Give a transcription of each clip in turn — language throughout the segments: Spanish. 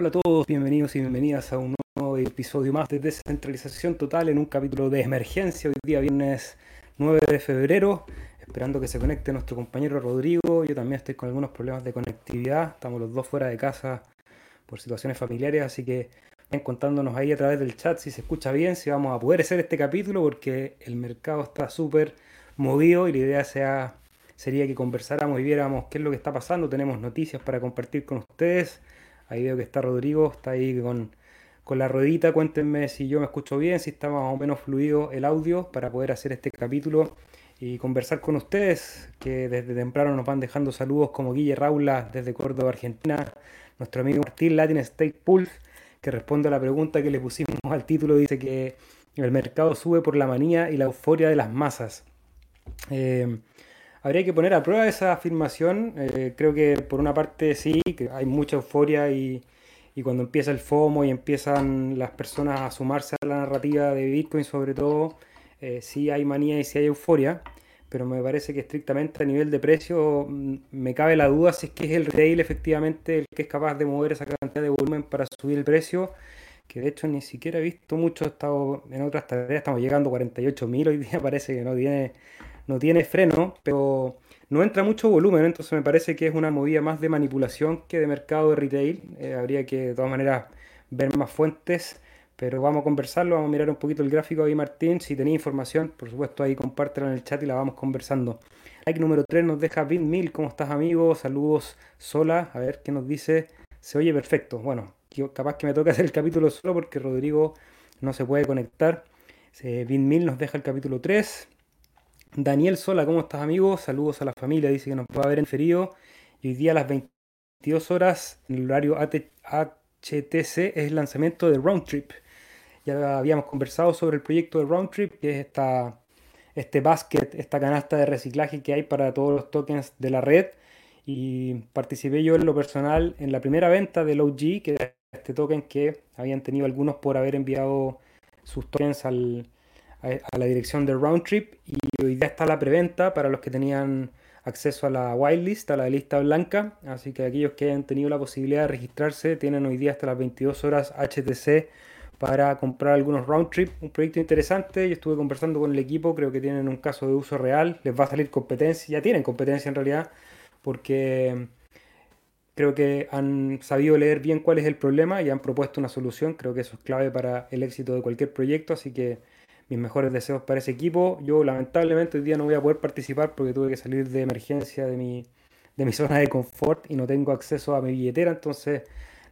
Hola a todos, bienvenidos y bienvenidas a un nuevo episodio más de Descentralización Total en un capítulo de emergencia. Hoy día viernes 9 de febrero, esperando que se conecte nuestro compañero Rodrigo. Yo también estoy con algunos problemas de conectividad, estamos los dos fuera de casa por situaciones familiares, así que vayan contándonos ahí a través del chat si se escucha bien, si vamos a poder hacer este capítulo, porque el mercado está súper movido y la idea sea, sería que conversáramos y viéramos qué es lo que está pasando. Tenemos noticias para compartir con ustedes Ahí veo que está Rodrigo, está ahí con, la ruedita. Cuéntenme si yo me escucho bien, si está más o menos fluido el audio para poder hacer este capítulo y conversar con ustedes, que desde temprano nos van dejando saludos como Guille Raula desde Córdoba, Argentina, nuestro amigo Martín Latin State Pulse, que responde a la pregunta que le pusimos al título, dice que el mercado sube por la manía y la euforia de las masas. Eh, Habría que poner a prueba esa afirmación. Eh, creo que por una parte sí, que hay mucha euforia y, cuando empieza el FOMO y empiezan las personas a sumarse a la narrativa de Bitcoin sobre todo, eh, sí hay manía y sí hay euforia, pero me parece que estrictamente a nivel de precio mm, me cabe la duda si es que es el retail efectivamente el que es capaz de mover esa cantidad de volumen para subir el precio, que de hecho ni siquiera he visto mucho, he estado en otras tareas, estamos llegando a 48.000, hoy día parece que no tiene no tiene freno, pero no entra mucho volumen, entonces me parece que es una movida más de manipulación que de mercado de retail. Eh, habría que de todas maneras ver más fuentes, pero vamos a conversarlo, vamos a mirar un poquito el gráfico ahí Martín, si tenéis información, por supuesto ahí compártela en el chat y la vamos conversando. Like número 3 nos deja Mil, ¿cómo estás amigo? Saludos sola, a ver qué nos dice. Se oye perfecto. Bueno, capaz que me toca hacer el capítulo solo porque Rodrigo no se puede conectar. Eh, Mil nos deja el capítulo 3. Daniel Sola, ¿cómo estás, amigo? Saludos a la familia, dice que nos va a ver. Y hoy día a las 22 horas, en el horario HTC, es el lanzamiento de Roundtrip. Ya habíamos conversado sobre el proyecto de Roundtrip, que es esta, este basket, esta canasta de reciclaje que hay para todos los tokens de la red. Y participé yo en lo personal en la primera venta del OG, que es este token que habían tenido algunos por haber enviado sus tokens al, a, la dirección de Roundtrip y hoy día está la preventa para los que tenían acceso a la whitelist, a la lista blanca. Así que aquellos que hayan tenido la posibilidad de registrarse tienen hoy día hasta las 22 horas HTC para comprar algunos Roundtrip. Un proyecto interesante. Yo estuve conversando con el equipo, creo que tienen un caso de uso real. Les va a salir competencia, ya tienen competencia en realidad, porque creo que han sabido leer bien cuál es el problema y han propuesto una solución. Creo que eso es clave para el éxito de cualquier proyecto. Así que mis mejores deseos para ese equipo. Yo lamentablemente hoy día no voy a poder participar porque tuve que salir de emergencia de mi, de mi zona de confort y no tengo acceso a mi billetera. Entonces,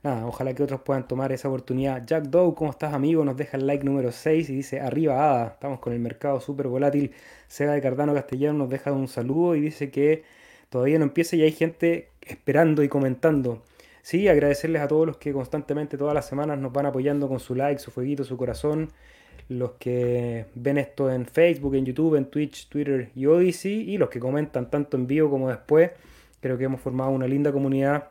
nada, ojalá que otros puedan tomar esa oportunidad. Jack Doe, ¿cómo estás amigo? Nos deja el like número 6 y dice arriba Ada. Estamos con el mercado súper volátil. Sega de Cardano Castellano nos deja un saludo y dice que todavía no empieza y hay gente esperando y comentando. Sí, agradecerles a todos los que constantemente todas las semanas nos van apoyando con su like, su fueguito, su corazón los que ven esto en Facebook, en YouTube, en Twitch, Twitter y Odyssey, y los que comentan tanto en vivo como después. Creo que hemos formado una linda comunidad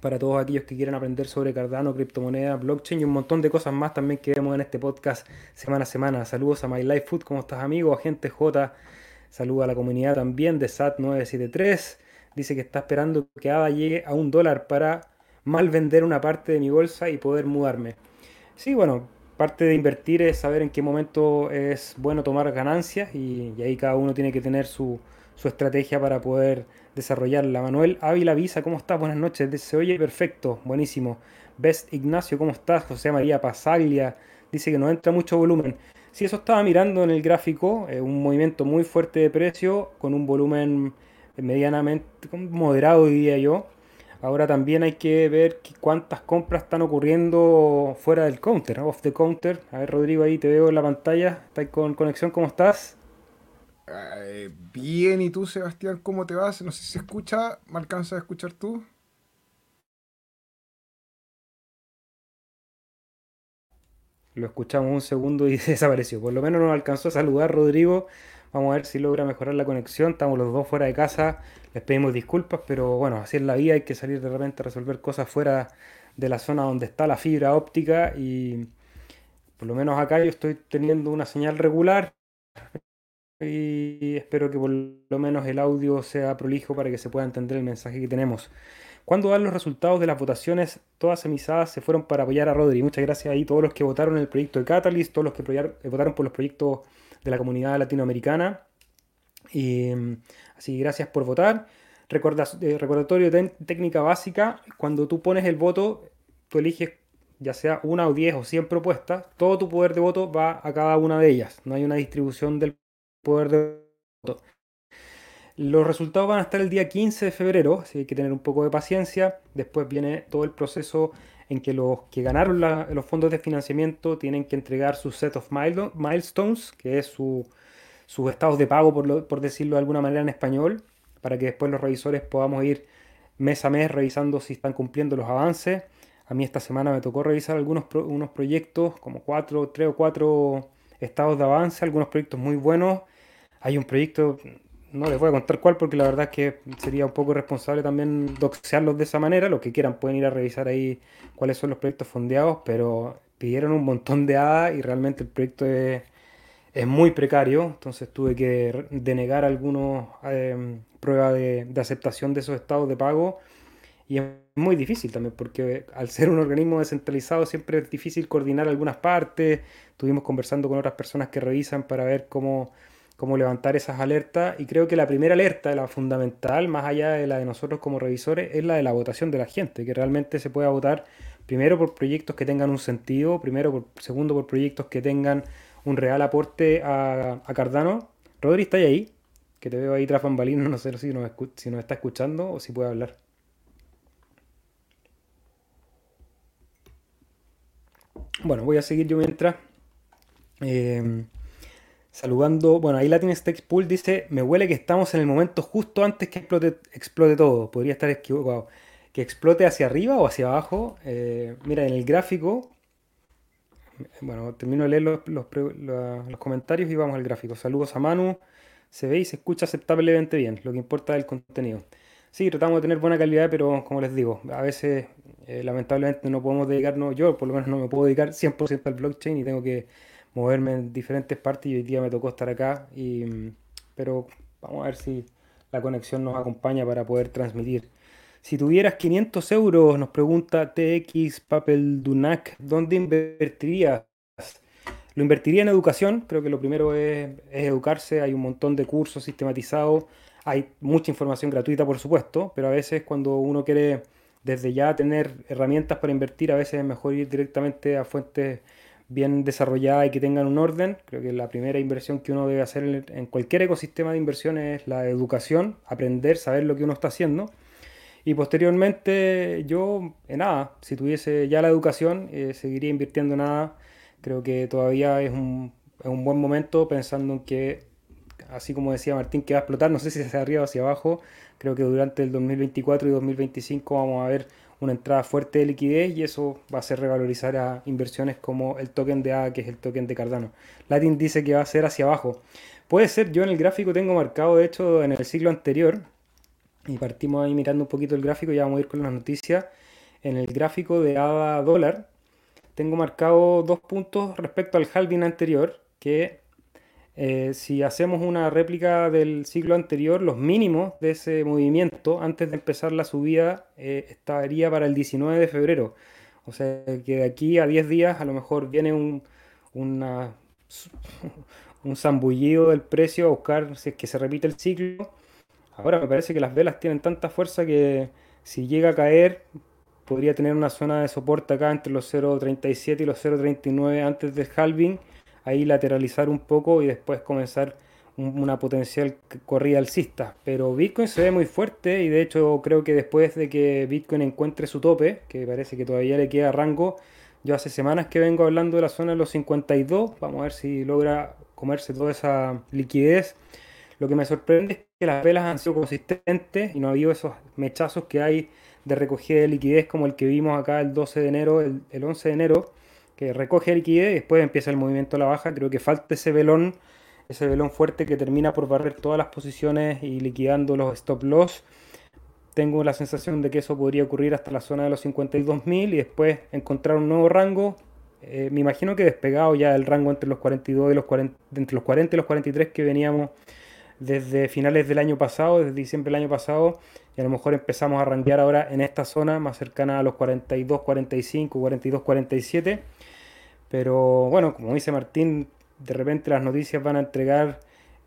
para todos aquellos que quieran aprender sobre Cardano, criptomonedas, blockchain y un montón de cosas más también que vemos en este podcast semana a semana. Saludos a My Life Food, ¿cómo estás amigo? Agente J, saludos a la comunidad también de SAT973. Dice que está esperando que ADA llegue a un dólar para mal vender una parte de mi bolsa y poder mudarme. Sí, bueno, parte de invertir es saber en qué momento es bueno tomar ganancias y, ahí cada uno tiene que tener su, estrategia para poder desarrollarla. Manuel Ávila Visa, ¿cómo estás? Buenas noches. Se oye perfecto, buenísimo. Best Ignacio, ¿cómo estás? José María Pasaglia dice que no entra mucho volumen. Si eso estaba mirando en el gráfico, eh, un movimiento muy fuerte de precio con un volumen medianamente moderado, diría yo. Ahora también hay que ver cuántas compras están ocurriendo fuera del counter, off the counter. A ver, Rodrigo, ahí te veo en la pantalla. ¿Estás con conexión? ¿Cómo estás? Eh, bien, ¿y tú, Sebastián, cómo te vas? No sé si se escucha. ¿Me alcanzas a escuchar tú? Lo escuchamos un segundo y desapareció. Por lo menos nos alcanzó a saludar Rodrigo. Vamos a ver si logra mejorar la conexión. Estamos los dos fuera de casa. Les pedimos disculpas, pero bueno, así es la vida. Hay que salir de repente a resolver cosas fuera de la zona donde está la fibra óptica. Y por lo menos acá yo estoy teniendo una señal regular. Y espero que por lo menos el audio sea prolijo para que se pueda entender el mensaje que tenemos. ¿Cuándo dan los resultados de las votaciones? Todas emisadas se fueron para apoyar a Rodri. Muchas gracias ahí todos los que votaron el proyecto de Catalyst, todos los que votaron por los proyectos de la comunidad latinoamericana. Y, así gracias por votar. Eh, recordatorio de técnica básica, cuando tú pones el voto, tú eliges ya sea una o diez o cien propuestas, todo tu poder de voto va a cada una de ellas. No hay una distribución del poder de voto. Los resultados van a estar el día 15 de febrero, así que hay que tener un poco de paciencia. Después viene todo el proceso en que los que ganaron los fondos de financiamiento tienen que entregar su set of milestones, que es su, sus estados de pago, por, por decirlo de alguna manera en español, para que después los revisores podamos ir mes a mes revisando si están cumpliendo los avances. A mí esta semana me tocó revisar algunos unos proyectos, como cuatro, tres o cuatro estados de avance, algunos proyectos muy buenos. Hay un proyecto, no les voy a contar cuál porque la verdad es que sería un poco irresponsable también doxearlos de esa manera. Los que quieran pueden ir a revisar ahí cuáles son los proyectos fondeados, pero pidieron un montón de hadas y realmente el proyecto es, muy precario. Entonces tuve que denegar algunas em, pruebas de, de, aceptación de esos estados de pago. Y es muy difícil también porque al ser un organismo descentralizado siempre es difícil coordinar algunas partes. Estuvimos conversando con otras personas que revisan para ver cómo cómo levantar esas alertas. Y creo que la primera alerta, la fundamental, más allá de la de nosotros como revisores, es la de la votación de la gente, que realmente se pueda votar primero por proyectos que tengan un sentido, primero por, segundo por proyectos que tengan un real aporte a, Cardano. Rodri, ¿está ahí? Que te veo ahí tras bambalinas, no sé si nos, está escuchando o si puede hablar. Bueno, voy a seguir yo mientras. Eh, Saludando, bueno, ahí Latin Stakes Pool dice, me huele que estamos en el momento justo antes que explote, explote todo. Podría estar equivocado. Que explote hacia arriba o hacia abajo. Eh, mira, en el gráfico, bueno, termino de leer los, los, comentarios y vamos al gráfico. Saludos a Manu. Se ve y se escucha aceptablemente bien, lo que importa es el contenido. Sí, tratamos de tener buena calidad, pero como les digo, a veces eh, lamentablemente no podemos dedicarnos, yo por lo menos no me puedo dedicar 100% al blockchain y tengo que moverme en diferentes partes y hoy día me tocó estar acá. Y, pero vamos a ver si la conexión nos acompaña para poder transmitir. Si tuvieras 500 euros, nos pregunta TX Papel Dunac, ¿dónde invertirías? Lo invertiría en educación, creo que lo primero es, es, educarse, hay un montón de cursos sistematizados, hay mucha información gratuita por supuesto, pero a veces cuando uno quiere desde ya tener herramientas para invertir, a veces es mejor ir directamente a fuentes bien desarrollada y que tengan un orden. Creo que la primera inversión que uno debe hacer en cualquier ecosistema de inversión es la educación, aprender, saber lo que uno está haciendo. Y posteriormente yo, en nada, si tuviese ya la educación, eh, seguiría invirtiendo en nada. Creo que todavía es un, es un, buen momento pensando en que, así como decía Martín, que va a explotar, no sé si hacia arriba o hacia abajo, creo que durante el 2024 y 2025 vamos a ver una entrada fuerte de liquidez y eso va a hacer revalorizar a inversiones como el token de A, que es el token de Cardano. Latin dice que va a ser hacia abajo. Puede ser, yo en el gráfico tengo marcado, de hecho, en el siglo anterior, y partimos ahí mirando un poquito el gráfico, ya vamos a ir con las noticias. En el gráfico de ADA dólar, tengo marcado dos puntos respecto al halving anterior, que eh, si hacemos una réplica del ciclo anterior, los mínimos de ese movimiento antes de empezar la subida eh, estaría para el 19 de febrero. O sea que de aquí a 10 días a lo mejor viene un, un zambullido del precio a buscar si es que se repite el ciclo. Ahora me parece que las velas tienen tanta fuerza que si llega a caer podría tener una zona de soporte acá entre los 0.37 y los 0.39 antes del halving ahí lateralizar un poco y después comenzar una potencial corrida alcista. Pero Bitcoin se ve muy fuerte y de hecho creo que después de que Bitcoin encuentre su tope, que parece que todavía le queda rango, yo hace semanas que vengo hablando de la zona de los 52, vamos a ver si logra comerse toda esa liquidez. Lo que me sorprende es que las velas han sido consistentes y no ha habido esos mechazos que hay de recogida de liquidez como el que vimos acá el 12 de enero, el, el 11 de enero, que recoge liquidez y después empieza el movimiento a la baja. Creo que falta ese velón, ese velón fuerte que termina por barrer todas las posiciones y liquidando los stop loss. Tengo la sensación de que eso podría ocurrir hasta la zona de los 52.000 y después encontrar un nuevo rango. Eh, me imagino que despegado ya el rango entre los 42 y los 40, entre los 40 y los 43 que veníamos desde finales del año pasado, desde diciembre del año pasado, y a lo mejor empezamos a randear ahora en esta zona más cercana a los 42, 45, 42, 47. Pero bueno, como dice Martín, de repente las noticias van a entregar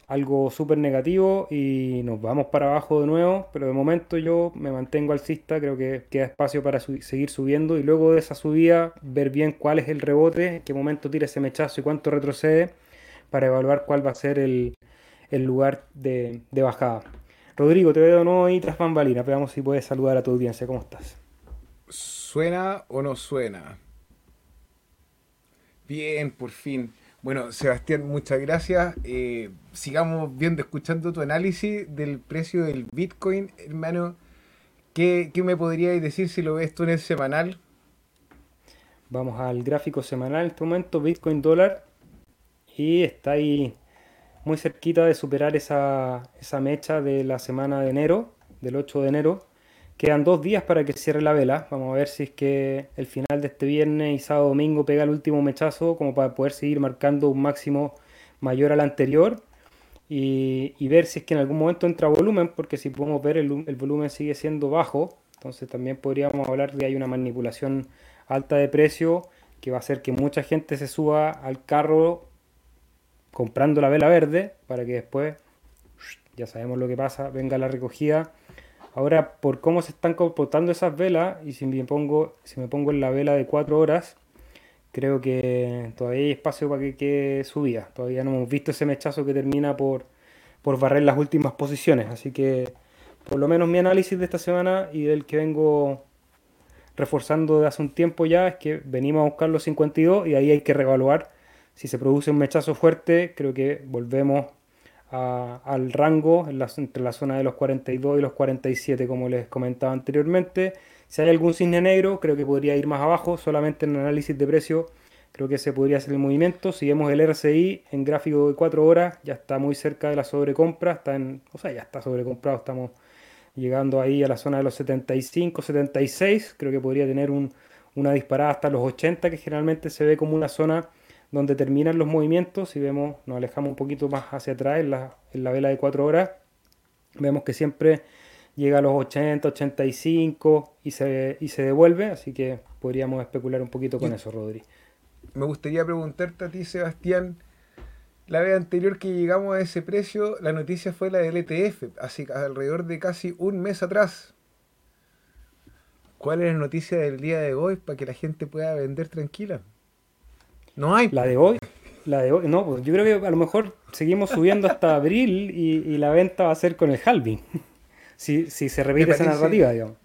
algo súper negativo y nos vamos para abajo de nuevo, pero de momento yo me mantengo alcista, creo que queda espacio para seguir subiendo y luego de esa subida ver bien cuál es el rebote, en qué momento tira ese mechazo y cuánto retrocede para evaluar cuál va a ser el, lugar de, bajada. Rodrigo, te veo de nuevo ahí tras bambalinas, veamos si puedes saludar a tu audiencia, ¿cómo estás? ¿Suena o no suena? Bien, por fin. Bueno, Sebastián, muchas gracias. Eh, sigamos viendo, escuchando tu análisis del precio del Bitcoin, hermano. ¿Qué, qué me podrías decir si lo ves tú en el semanal? Vamos al gráfico semanal en este momento, Bitcoin dólar. Y está ahí muy cerquita de superar esa, esa mecha de la semana de enero, del 8 de enero. Quedan dos días para que cierre la vela. Vamos a ver si es que el final de este viernes y sábado domingo pega el último mechazo como para poder seguir marcando un máximo mayor al anterior y, ver si es que en algún momento entra volumen, porque si podemos ver el, el, volumen sigue siendo bajo, entonces también podríamos hablar de que hay una manipulación alta de precio que va a hacer que mucha gente se suba al carro comprando la vela verde para que después, ya sabemos lo que pasa, venga la recogida Ahora, por cómo se están comportando esas velas, y si me pongo, si me pongo en la vela de 4 horas, creo que todavía hay espacio para que quede subida. Todavía no hemos visto ese mechazo que termina por, por barrer las últimas posiciones. Así que, por lo menos mi análisis de esta semana y del que vengo reforzando de hace un tiempo ya es que venimos a buscar los 52 y ahí hay que reevaluar. Si se produce un mechazo fuerte, creo que volvemos al rango entre la zona de los 42 y los 47, como les comentaba anteriormente. Si hay algún cisne negro, creo que podría ir más abajo, solamente en el análisis de precio, creo que se podría hacer el movimiento. Si vemos el RSI en gráfico de 4 horas, ya está muy cerca de la sobrecompra, está en, o sea, ya está sobrecomprado, estamos llegando ahí a la zona de los 75, 76, creo que podría tener una disparada hasta los 80, que generalmente se ve como una zona donde terminan los movimientos, si vemos, nos alejamos un poquito más hacia atrás en la, en la vela de 4 horas, vemos que siempre llega a los 80, 85 y se, y se devuelve, así que podríamos especular un poquito con eso, Rodri. Me gustaría preguntarte a ti, Sebastián, la vez anterior que llegamos a ese precio, la noticia fue la del ETF, así que alrededor de casi un mes atrás. ¿Cuál es la noticia del día de hoy para que la gente pueda vender tranquila? No hay. La de hoy. La de hoy, no, pues yo creo que a lo mejor seguimos subiendo hasta abril y, la venta va a ser con el halving. si, si se repite esa narrativa, digamos.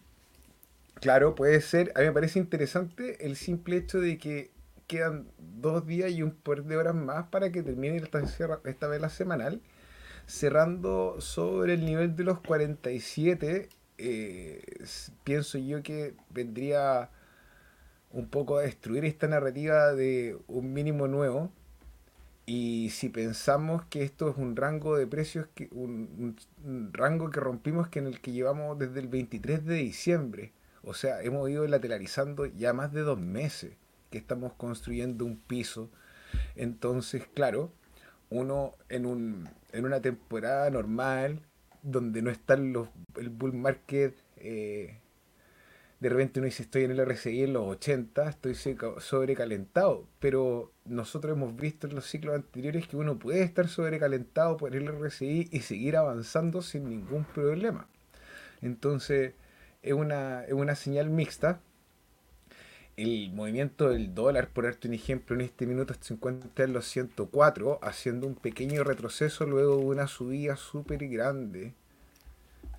Claro, puede ser. A mí me parece interesante el simple hecho de que quedan dos días y un par de horas más para que termine esta, esta vela semanal, cerrando sobre el nivel de los 47. Eh, pienso yo que vendría un poco a destruir esta narrativa de un mínimo nuevo. Y si pensamos que esto es un rango de precios, que, un, rango que rompimos que en el que llevamos desde el 23 de diciembre, o sea, hemos ido lateralizando ya más de dos meses que estamos construyendo un piso. Entonces, claro, uno en, un, en una temporada normal, donde no está los, el bull market eh, de repente uno dice estoy en el RCI en los 80, estoy sobrecalentado, pero nosotros hemos visto en los ciclos anteriores que uno puede estar sobrecalentado por el RCI y seguir avanzando sin ningún problema. Entonces es una, es una señal mixta. El movimiento del dólar, por darte un ejemplo, en este minuto se encuentra en los 104, haciendo un pequeño retroceso luego de una subida súper grande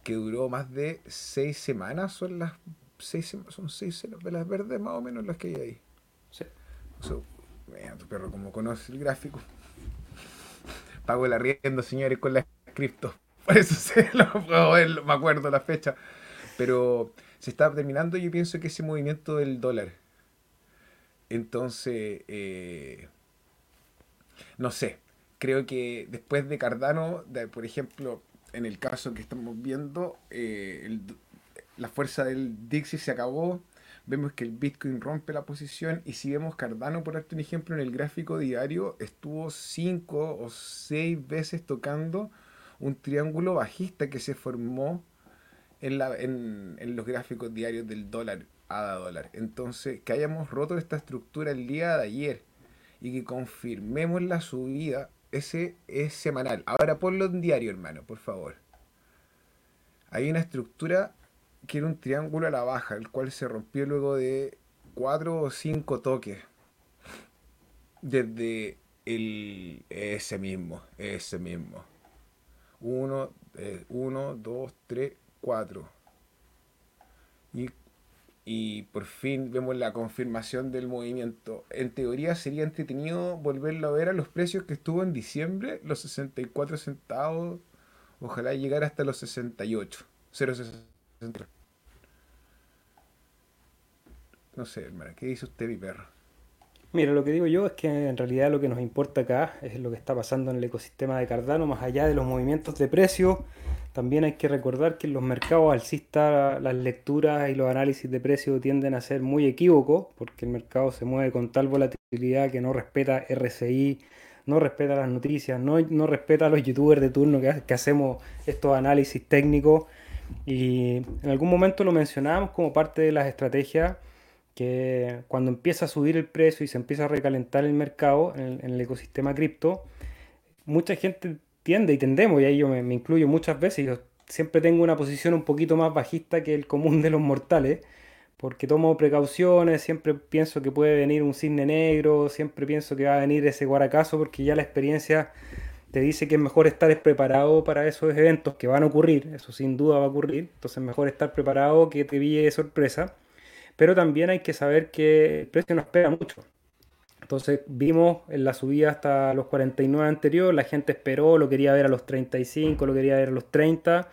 que duró más de 6 semanas, son las seis, son seis velas verdes más o menos las que hay ahí. Sí. tu perro como conoce el gráfico. Pago el arriendo, señores, con las cripto. Por eso se lo puedo ver, me acuerdo la fecha. Pero se está terminando yo pienso que ese movimiento del dólar. Entonces, eh, no sé, creo que después de Cardano, por ejemplo, en el caso que estamos viendo, eh, el, la fuerza del Dixie se acabó, vemos que el Bitcoin rompe la posición y si vemos Cardano, por darte un ejemplo, en el gráfico diario estuvo cinco o seis veces tocando un triángulo bajista que se formó en, la, en, en los gráficos diarios del dólar a dólar. Entonces, que hayamos roto esta estructura el día de ayer y que confirmemos la subida, ese es semanal. Ahora ponlo en diario, hermano, por favor. Hay una estructura que era un triángulo a la baja, el cual se rompió luego de cuatro o cinco toques. Desde el ese mismo, ese mismo. Uno, eh, uno, dos, tres, cuatro. Y y por fin vemos la confirmación del movimiento. En teoría sería entretenido volverlo a ver a los precios que estuvo en diciembre, los 64 centavos, ojalá llegara hasta los 68, 0,60. No sé, hermano, ¿qué dice usted, mi perro? Mira, lo que digo yo es que en realidad lo que nos importa acá es lo que está pasando en el ecosistema de Cardano, más allá de los movimientos de precio también hay que recordar que en los mercados alcistas las lecturas y los análisis de precio tienden a ser muy equívocos, porque el mercado se mueve con tal volatilidad que no respeta RSI, no respeta las noticias, no, no respeta a los youtubers de turno que, que hacemos estos análisis técnicos. Y en algún momento lo mencionábamos como parte de las estrategias que cuando empieza a subir el precio y se empieza a recalentar el mercado en el, ecosistema cripto, mucha gente tiende y tendemos, y ahí yo me, incluyo muchas veces, yo siempre tengo una posición un poquito más bajista que el común de los mortales, porque tomo precauciones, siempre pienso que puede venir un cisne negro, siempre pienso que va a venir ese guaracazo, porque ya la experiencia te dice que es mejor estar preparado para esos eventos que van a ocurrir, eso sin duda va a ocurrir, entonces mejor estar preparado que te pille sorpresa, pero también hay que saber que el precio no espera mucho. Entonces vimos en la subida hasta los 49 anterior, la gente esperó, lo quería ver a los 35, lo quería ver a los 30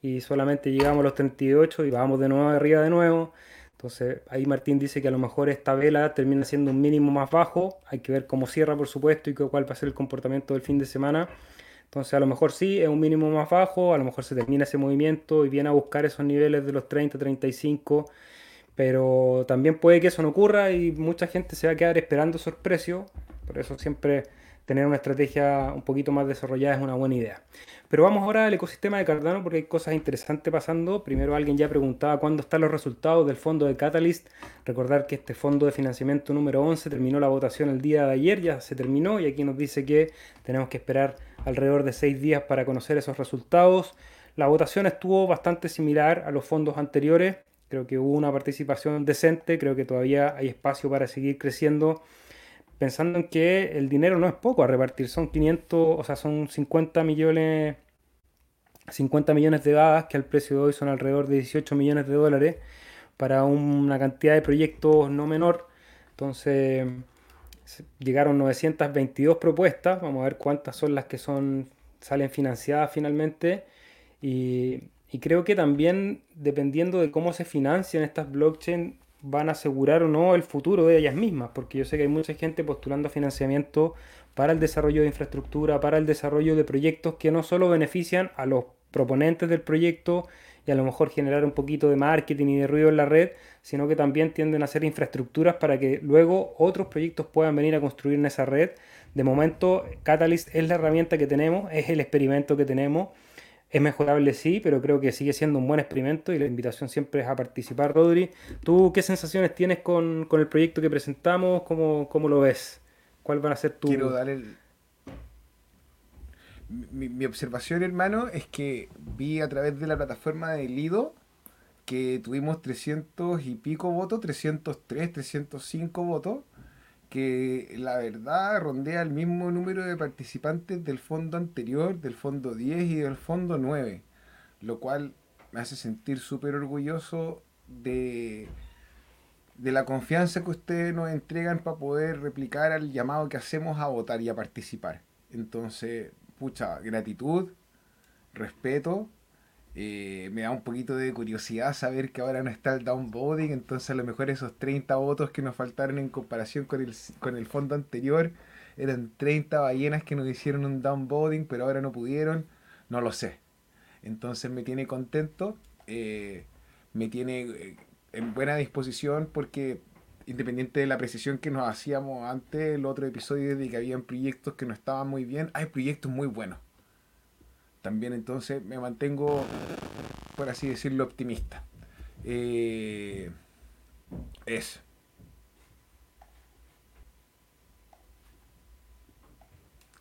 y solamente llegamos a los 38 y vamos de nuevo arriba de nuevo. Entonces ahí Martín dice que a lo mejor esta vela termina siendo un mínimo más bajo, hay que ver cómo cierra por supuesto y cuál va a ser el comportamiento del fin de semana. Entonces a lo mejor sí, es un mínimo más bajo, a lo mejor se termina ese movimiento y viene a buscar esos niveles de los 30, 35 pero también puede que eso no ocurra y mucha gente se va a quedar esperando esos precios. Por eso siempre tener una estrategia un poquito más desarrollada es una buena idea. Pero vamos ahora al ecosistema de Cardano porque hay cosas interesantes pasando. Primero alguien ya preguntaba cuándo están los resultados del fondo de Catalyst. Recordar que este fondo de financiamiento número 11 terminó la votación el día de ayer, ya se terminó y aquí nos dice que tenemos que esperar alrededor de seis días para conocer esos resultados. La votación estuvo bastante similar a los fondos anteriores. Creo que hubo una participación decente, creo que todavía hay espacio para seguir creciendo, pensando en que el dinero no es poco a repartir, son 500, o sea, son 50 millones 50 millones de dadas, que al precio de hoy son alrededor de 18 millones de dólares, para una cantidad de proyectos no menor. Entonces, llegaron 922 propuestas, vamos a ver cuántas son las que son salen financiadas finalmente. Y y creo que también, dependiendo de cómo se financian estas blockchain, van a asegurar o no el futuro de ellas mismas, porque yo sé que hay mucha gente postulando financiamiento para el desarrollo de infraestructura, para el desarrollo de proyectos que no solo benefician a los proponentes del proyecto y a lo mejor generar un poquito de marketing y de ruido en la red, sino que también tienden a hacer infraestructuras para que luego otros proyectos puedan venir a construir en esa red. De momento, Catalyst es la herramienta que tenemos, es el experimento que tenemos es mejorable, sí, pero creo que sigue siendo un buen experimento y la invitación siempre es a participar, Rodri. ¿Tú qué sensaciones tienes con, el proyecto que presentamos? ¿Cómo, ¿Cómo, lo ves? ¿Cuál van a ser tu...? Quiero dar el... Mi, mi, observación, hermano, es que vi a través de la plataforma de Lido que tuvimos 300 y pico votos, 303, 305 votos que la verdad rondea el mismo número de participantes del fondo anterior, del fondo 10 y del fondo 9, lo cual me hace sentir súper orgulloso de, de la confianza que ustedes nos entregan para poder replicar al llamado que hacemos a votar y a participar. Entonces, pucha, gratitud, respeto eh, me da un poquito de curiosidad saber que ahora no está el downvoting, entonces a lo mejor esos 30 votos que nos faltaron en comparación con el, con el fondo anterior eran 30 ballenas que nos hicieron un downvoting, pero ahora no pudieron, no lo sé. Entonces me tiene contento, eh, me tiene eh, en buena disposición porque independiente de la precisión que nos hacíamos antes, el otro episodio de que habían proyectos que no estaban muy bien, hay proyectos muy buenos también entonces me mantengo, por así decirlo, optimista. Eh, es.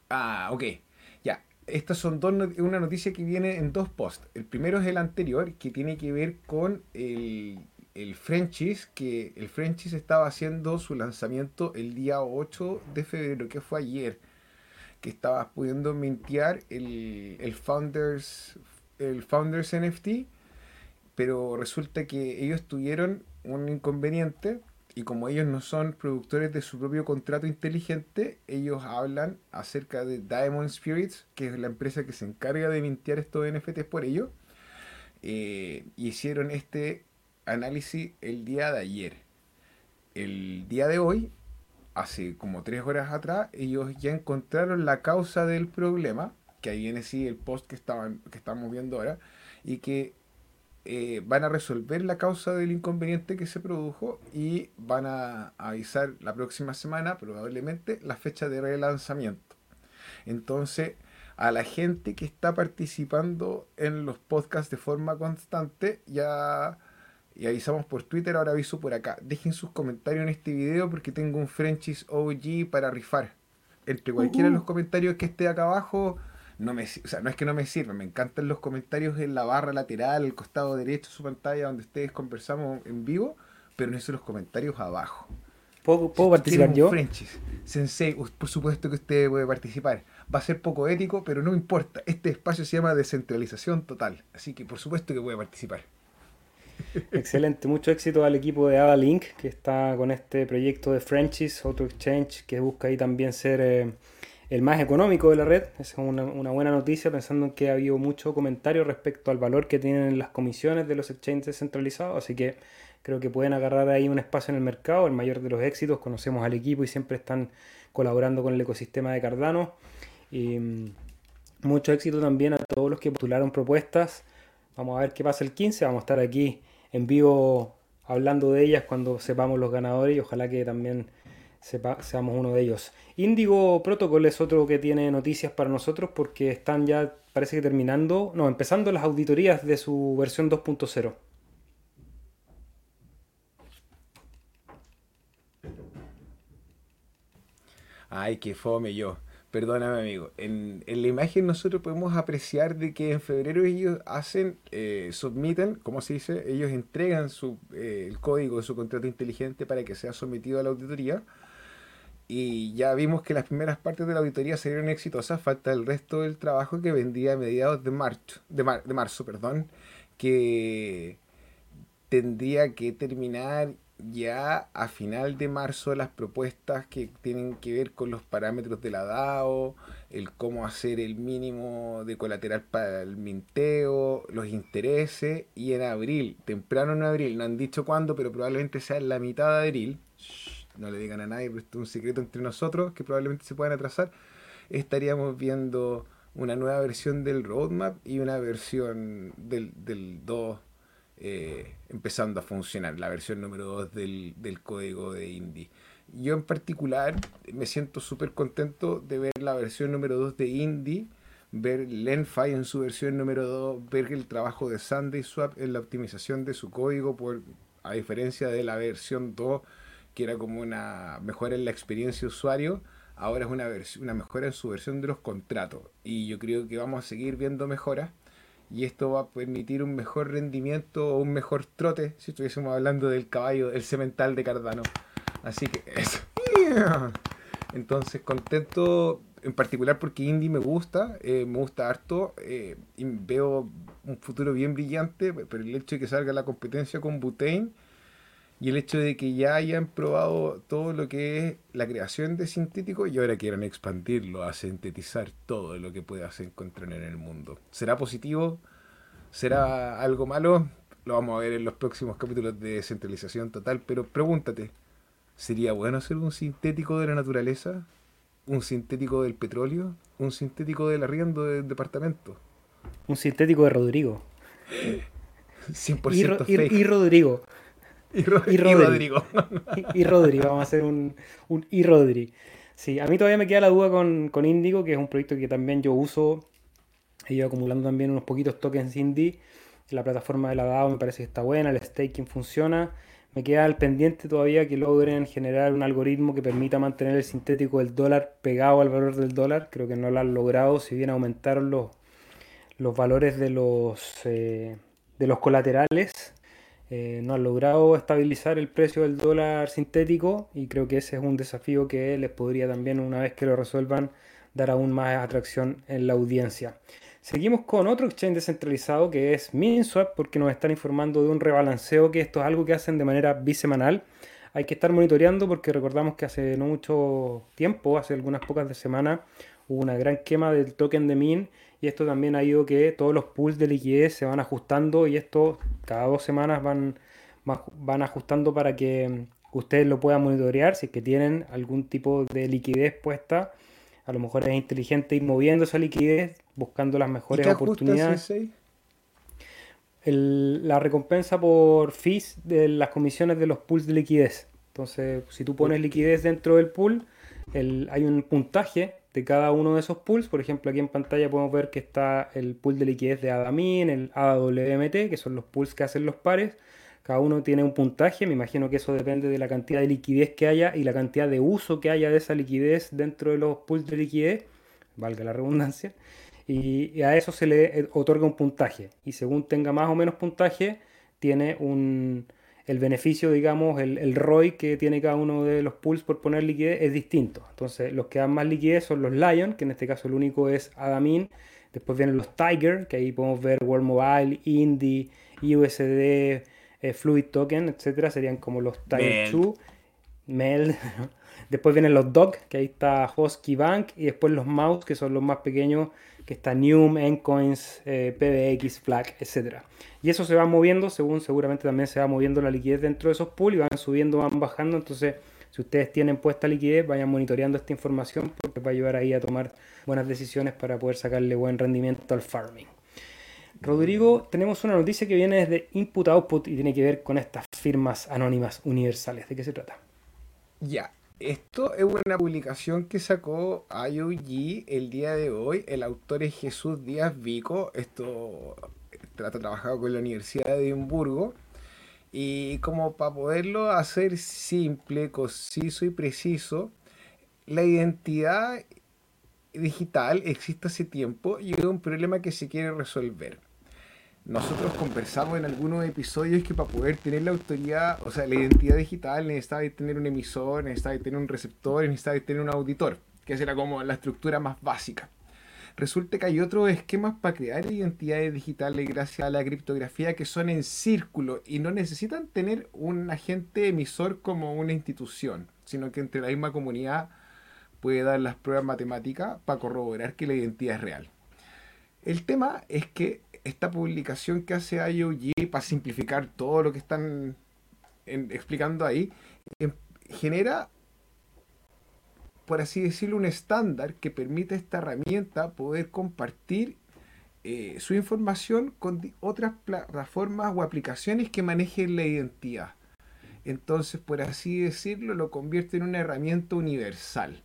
Ah, ok. Ya. Estas son dos una noticia que viene en dos posts. El primero es el anterior, que tiene que ver con el, el Frenchies, que el Frenchies estaba haciendo su lanzamiento el día 8 de febrero, que fue ayer, que estaba pudiendo mintear el, el Founders el Founders NFT, pero resulta que ellos tuvieron un inconveniente y como ellos no son productores de su propio contrato inteligente, ellos hablan acerca de Diamond Spirits, que es la empresa que se encarga de mintear estos NFTs por ellos. Eh, hicieron este análisis el día de ayer. El día de hoy, hace como tres horas atrás, ellos ya encontraron la causa del problema, que ahí viene sí el post que, estaban, que estamos viendo ahora, y que eh, van a resolver la causa del inconveniente que se produjo y van a avisar la próxima semana, probablemente, la fecha de relanzamiento. Entonces, a la gente que está participando en los podcasts de forma constante, ya y avisamos por Twitter, ahora aviso por acá. Dejen sus comentarios en este video porque tengo un Frenchies OG para rifar. Entre cualquiera de los comentarios que esté acá abajo, no me, o sea, no es que no me sirva, me encantan los comentarios en la barra lateral, el costado derecho de su pantalla donde ustedes conversamos en vivo, pero no son los comentarios abajo. ¿Puedo, participar yo? Frenchies, Sensei, por supuesto que usted puede participar. Va a ser poco ético, pero no importa. Este espacio se llama descentralización total, así que por supuesto que puede participar. Excelente, mucho éxito al equipo de Ada Link que está con este proyecto de Frenchies, otro exchange que busca ahí también ser eh, el más económico de la red. Esa es una, buena noticia, pensando en que ha habido mucho comentario respecto al valor que tienen las comisiones de los exchanges descentralizados, así que creo que pueden agarrar ahí un espacio en el mercado, el mayor de los éxitos. Conocemos al equipo y siempre están colaborando con el ecosistema de Cardano. Y mm, mucho éxito también a todos los que postularon propuestas. Vamos a ver qué pasa el 15. Vamos a estar aquí en vivo hablando de ellas cuando sepamos los ganadores y ojalá que también seamos uno de ellos. Indigo Protocol es otro que tiene noticias para nosotros porque están ya, parece que terminando, no, empezando las auditorías de su versión 2.0. Ay, qué fome yo. Perdóname, amigo. En, la imagen nosotros podemos apreciar de que en febrero ellos hacen, eh, ¿cómo se dice? Ellos entregan su, eh, el código de su contrato inteligente para que sea sometido a la auditoría. Y ya vimos que las primeras partes de la auditoría salieron exitosas. Falta el resto del trabajo que vendría a mediados de marzo, de, de marzo, perdón, que tendría que terminar ya a final de marzo las propuestas que tienen que ver con los parámetros de la DAO, el cómo hacer el mínimo de colateral para el minteo, los intereses, y en abril, temprano en abril, no han dicho cuándo, pero probablemente sea en la mitad de abril, no le digan a nadie, pero esto es un secreto entre nosotros, que probablemente se puedan atrasar, estaríamos viendo una nueva versión del roadmap y una versión del, del 2 eh, empezando a funcionar, la versión número 2 del, código de Indie. Yo en particular me siento súper contento de ver la versión número 2 de Indie, ver Lenfi en su versión número 2, ver el trabajo de Sunday Swap en la optimización de su código, por, a diferencia de la versión 2, que era como una mejora en la experiencia de usuario, ahora es una, una mejora en su versión de los contratos. Y yo creo que vamos a seguir viendo mejoras y esto va a permitir un mejor rendimiento o un mejor trote si estuviésemos hablando del caballo, el cemental de Cardano. Así que eso. Entonces, contento en particular porque Indie me gusta, eh, me gusta harto eh, y veo un futuro bien brillante, pero el hecho de que salga la competencia con Butane y el hecho de que ya hayan probado todo lo que es la creación de sintético y ahora quieran expandirlo a sintetizar todo lo que puedas encontrar en el mundo. ¿Será positivo? ¿Será algo malo? Lo vamos a ver en los próximos capítulos de descentralización total, pero pregúntate, ¿sería bueno hacer un sintético de la naturaleza? ¿Un sintético del petróleo? ¿Un sintético del arriendo del departamento? Un sintético de Rodrigo. 100% y, y Rodrigo. Y, Rodrigo. y, Rodrigo, vamos a hacer un, un y Rodri. Sí, a mí todavía me queda la duda con, con Indigo, que es un proyecto que también yo uso He ido acumulando también unos poquitos tokens indie. La plataforma de la DAO me parece que está buena, el staking funciona. Me queda al pendiente todavía que logren generar un algoritmo que permita mantener el sintético del dólar pegado al valor del dólar. Creo que no lo han logrado, si bien aumentaron los, los valores de los, eh, de los colaterales. Eh, no han logrado estabilizar el precio del dólar sintético y creo que ese es un desafío que les podría también, una vez que lo resuelvan, dar aún más atracción en la audiencia. Seguimos con otro exchange descentralizado que es MinSwap porque nos están informando de un rebalanceo que esto es algo que hacen de manera bisemanal. Hay que estar monitoreando porque recordamos que hace no mucho tiempo, hace algunas pocas de semanas, hubo una gran quema del token de Min y esto también ha ido que todos los pools de liquidez se van ajustando y esto cada dos semanas van, van ajustando para que ustedes lo puedan monitorear si es que tienen algún tipo de liquidez puesta a lo mejor es inteligente ir moviendo esa liquidez, buscando las mejores oportunidades. la recompensa por fees de las comisiones de los pools de liquidez. Entonces, si tú pones liquidez dentro del pool, hay un puntaje de cada uno de esos pools. Por ejemplo, aquí en pantalla podemos ver que está el pool de liquidez de ADAMIN, el AWMT, que son los pools que hacen los pares. Cada uno tiene un puntaje, me imagino que eso depende de la cantidad de liquidez que haya y la cantidad de uso que haya de esa liquidez dentro de los pools de liquidez, valga la redundancia, y, a eso se le eh, otorga un puntaje. Y según tenga más o menos puntaje, tiene un, el beneficio, digamos, el, el, ROI que tiene cada uno de los pools por poner liquidez es distinto. Entonces, los que dan más liquidez son los Lion, que en este caso el único es Adamin. Después vienen los Tiger, que ahí podemos ver World Mobile, Indie, USD, eh, Fluid Token, etcétera, serían como los Tiger 2, Mel. después vienen los Dog, que ahí está Hosky Bank, y después los Mouse, que son los más pequeños, que está Neum, Encoins, eh, PBX, Flag, etcétera. Y eso se va moviendo según seguramente también se va moviendo la liquidez dentro de esos pools y van subiendo, van bajando. Entonces, si ustedes tienen puesta liquidez, vayan monitoreando esta información porque va a ayudar ahí a tomar buenas decisiones para poder sacarle buen rendimiento al farming. Rodrigo, tenemos una noticia que viene desde Input Output y tiene que ver con estas firmas anónimas universales. ¿De qué se trata? Ya, esto es una publicación que sacó IOG el día de hoy. El autor es Jesús Díaz Vico. Esto trata trabajado con la Universidad de Edimburgo. Y como para poderlo hacer simple, conciso y preciso, la identidad digital existe hace tiempo y es un problema que se quiere resolver nosotros conversamos en algunos episodios que para poder tener la autoridad, o sea, la identidad digital necesitaba tener un emisor, necesitaba tener un receptor, necesitaba tener un auditor, que esa era como la estructura más básica. Resulta que hay otros esquemas para crear identidades digitales gracias a la criptografía que son en círculo y no necesitan tener un agente emisor como una institución, sino que entre la misma comunidad puede dar las pruebas matemáticas para corroborar que la identidad es real. El tema es que esta publicación que hace IOG para simplificar todo lo que están explicando ahí, em, genera, por así decirlo, un estándar que permite a esta herramienta poder compartir eh, su información con otras plataformas o aplicaciones que manejen la identidad. Entonces, por así decirlo, lo convierte en una herramienta universal.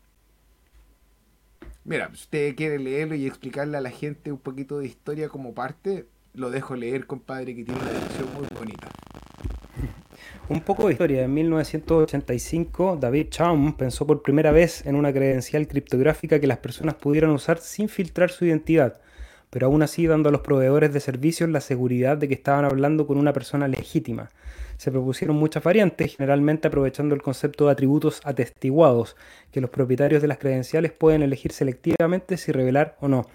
Mira, si usted quiere leerlo y explicarle a la gente un poquito de historia como parte, lo dejo leer, compadre, que tiene una descripción muy bonita. Un poco de historia. En 1985, David Chaum pensó por primera vez en una credencial criptográfica que las personas pudieran usar sin filtrar su identidad, pero aún así dando a los proveedores de servicios la seguridad de que estaban hablando con una persona legítima se propusieron muchas variantes, generalmente aprovechando el concepto de atributos atestiguados, que los propietarios de las credenciales pueden elegir selectivamente si revelar o no.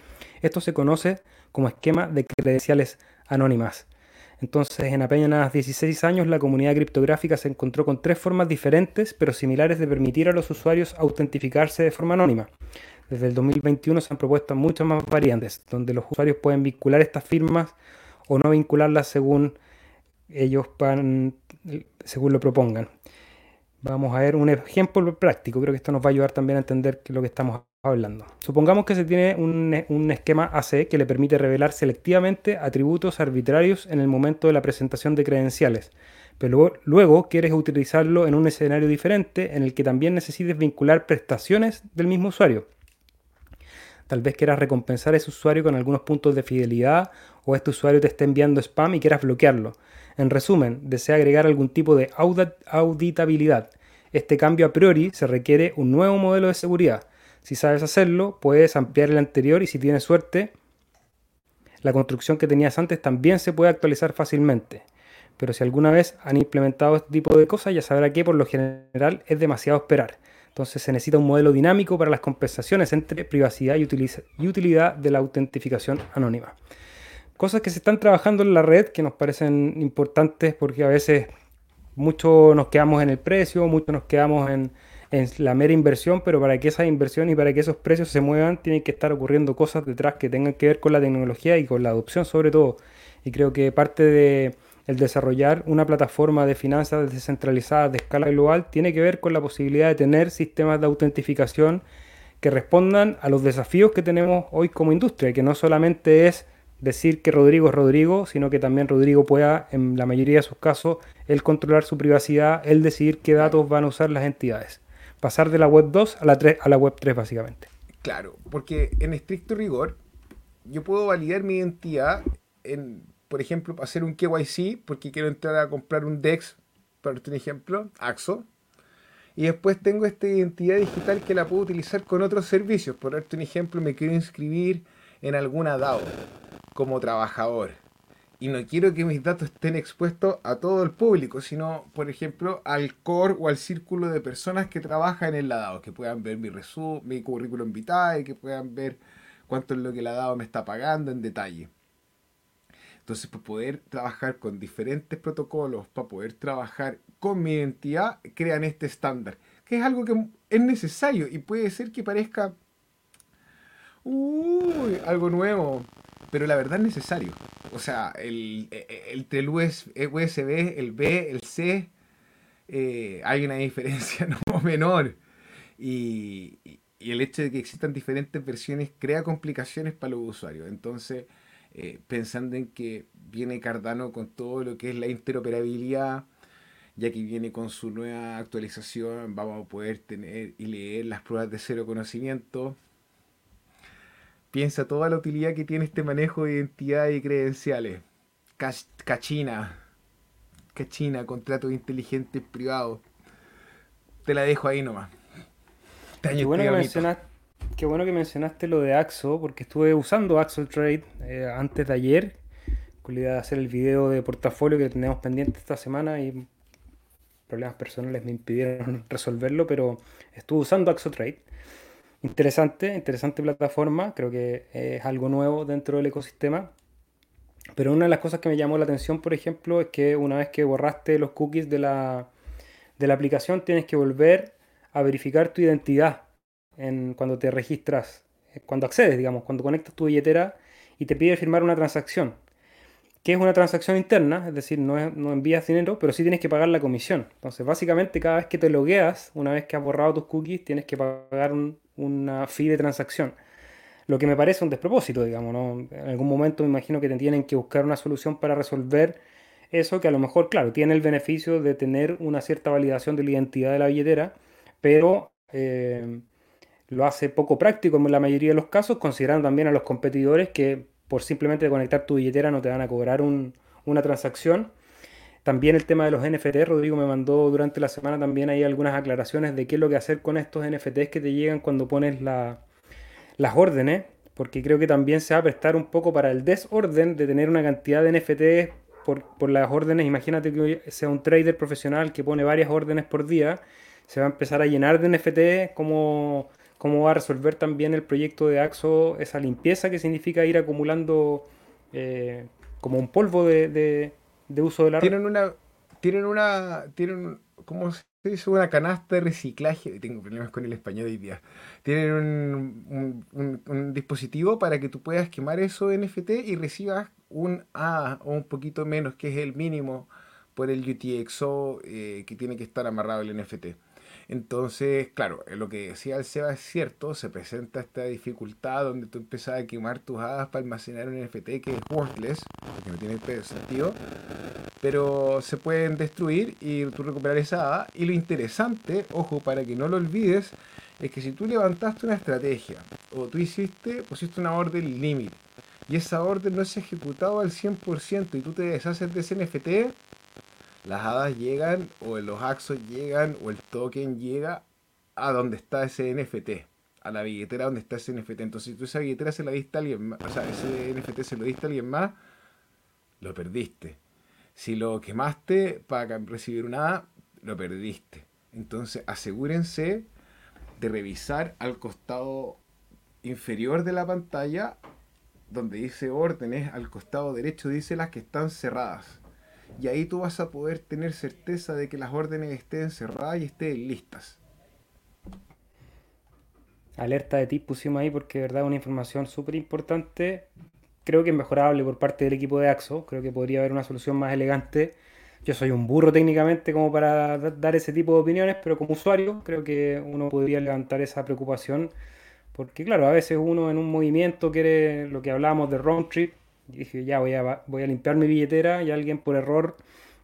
Esto se conoce como esquema de credenciales anónimas. Entonces, en apenas 16 años, la comunidad criptográfica se encontró con tres formas diferentes, pero similares de permitir a los usuarios autentificarse de forma anónima. Desde el 2021 se han propuesto muchas más variantes, donde los usuarios pueden vincular estas firmas o no vincularlas según ellos van según lo propongan. Vamos a ver un ejemplo práctico, creo que esto nos va a ayudar también a entender lo que estamos hablando. Supongamos que se tiene un, esquema AC que le permite revelar selectivamente atributos arbitrarios en el momento de la presentación de credenciales, pero luego quieres utilizarlo en un escenario diferente en el que también necesites vincular prestaciones del mismo usuario. Tal vez quieras recompensar a ese usuario con algunos puntos de fidelidad o este usuario te esté enviando spam y quieras bloquearlo. En resumen, desea agregar algún tipo de auditabilidad. Este cambio a priori se requiere un nuevo modelo de seguridad. Si sabes hacerlo, puedes ampliar el anterior y si tienes suerte, la construcción que tenías antes también se puede actualizar fácilmente. Pero si alguna vez han implementado este tipo de cosas, ya sabrá que por lo general es demasiado esperar. Entonces se necesita un modelo dinámico para las compensaciones entre privacidad y, utilidad de la autentificación anónima. Cosas que se están trabajando en la red que nos parecen importantes porque a veces mucho nos quedamos en el precio, mucho nos quedamos en, la mera inversión, pero para que esa inversión y para que esos precios se muevan, tienen que estar ocurriendo cosas detrás que tengan que ver con la tecnología y con la adopción sobre todo. Y creo que parte de el desarrollar una plataforma de finanzas descentralizadas de escala global tiene que ver con la posibilidad de tener sistemas de autentificación que respondan a los desafíos que tenemos hoy como industria, que no solamente es decir que Rodrigo es Rodrigo, sino que también Rodrigo pueda, en la mayoría de sus casos, el controlar su privacidad, el decidir qué datos van a usar las entidades pasar de la web 2 a la, 3, a la web 3 básicamente. Claro, porque en estricto rigor yo puedo validar mi identidad en, por ejemplo, hacer un KYC porque quiero entrar a comprar un DEX, por un ejemplo, AXO. Y después tengo esta identidad digital que la puedo utilizar con otros servicios. Por darte un ejemplo, me quiero inscribir en alguna DAO como trabajador y no quiero que mis datos estén expuestos a todo el público, sino, por ejemplo, al core o al círculo de personas que trabajan en la DAO, que puedan ver mi, resumen, mi currículum vitae, que puedan ver cuánto es lo que la DAO me está pagando en detalle. Entonces, para poder trabajar con diferentes protocolos, para poder trabajar con mi identidad, crean este estándar, que es algo que es necesario y puede ser que parezca algo nuevo, pero la verdad es necesario. O sea, el, el, USB, el B, el C, eh, hay una diferencia no menor. Y, y, el hecho de que existan diferentes versiones crea complicaciones para los usuarios. Entonces, eh, pensando en que viene Cardano con todo lo que es la interoperabilidad, ya que viene con su nueva actualización, vamos a poder tener y leer las pruebas de cero conocimiento Piensa toda la utilidad que tiene este manejo de identidad y credenciales. Cachina. Cachina, contratos inteligentes privados. Te la dejo ahí nomás. Qué bueno, que mencionaste, qué bueno que mencionaste lo de Axo, porque estuve usando Axo Trade eh, antes de ayer, con la idea de hacer el video de portafolio que tenemos pendiente esta semana y problemas personales me impidieron resolverlo, pero estuve usando Axo Trade. Interesante, interesante plataforma, creo que es algo nuevo dentro del ecosistema. Pero una de las cosas que me llamó la atención, por ejemplo, es que una vez que borraste los cookies de la, de la aplicación, tienes que volver a verificar tu identidad en, cuando te registras, eh, cuando accedes, digamos, cuando conectas tu billetera y te pide firmar una transacción. Que es una transacción interna, es decir, no, no envías dinero, pero sí tienes que pagar la comisión. Entonces, básicamente, cada vez que te logueas, una vez que has borrado tus cookies, tienes que pagar un, una fee de transacción. Lo que me parece un despropósito, digamos, ¿no? En algún momento me imagino que tienen que buscar una solución para resolver eso, que a lo mejor, claro, tiene el beneficio de tener una cierta validación de la identidad de la billetera, pero eh, lo hace poco práctico en la mayoría de los casos, considerando también a los competidores que por simplemente conectar tu billetera no te van a cobrar una transacción. También el tema de los NFT, Rodrigo me mandó durante la semana también hay algunas aclaraciones de qué es lo que hacer con estos NFTs que te llegan cuando pones las órdenes, porque creo que también se va a prestar un poco para el desorden de tener una cantidad de NFTs por, las órdenes. Imagínate que sea un trader profesional que pone varias órdenes por día, se va a empezar a llenar de NFTs, ¿cómo, cómo va a resolver también el proyecto de Axo esa limpieza que significa ir acumulando eh, como un polvo de uso de la Tienen una, tienen una, tienen, ¿cómo se dice? Una canasta de reciclaje. Tengo problemas con el español hoy día. Tienen un, un, dispositivo para que tú puedas quemar eso NFT y recibas un A o un poquito menos, que es el mínimo por el UTXO eh, que tiene que estar amarrado el NFT. Entonces, claro, lo que decía el Seba es cierto, se presenta esta dificultad donde tú empiezas a quemar tus hadas para almacenar un NFT que es worthless, porque no tiene sentido, pero se pueden destruir y tú recuperar esa hada. Y lo interesante, ojo, para que no lo olvides, es que si tú levantaste una estrategia o tú hiciste, pusiste una orden límite y esa orden no es ejecutada al 100% y tú te deshaces de ese NFT, las hadas llegan o los axos llegan o el token llega a donde está ese NFT, a la billetera donde está ese NFT. Entonces, si tú esa billetera se la diste a alguien más, o sea, ese NFT se lo diste a alguien más, lo perdiste. Si lo quemaste para recibir una hada, lo perdiste. Entonces, asegúrense de revisar al costado inferior de la pantalla, donde dice órdenes, al costado derecho dice las que están cerradas. Y ahí tú vas a poder tener certeza de que las órdenes estén cerradas y estén listas. Alerta de ti pusimos ahí porque de verdad una información súper importante. Creo que es mejorable por parte del equipo de AXO. Creo que podría haber una solución más elegante yo soy un burro técnicamente como para dar ese tipo de opiniones, pero como usuario creo que uno podría levantar esa preocupación, porque claro, a veces uno en un movimiento quiere lo que hablábamos de round trip, dije ya voy a, voy a limpiar mi billetera y alguien por error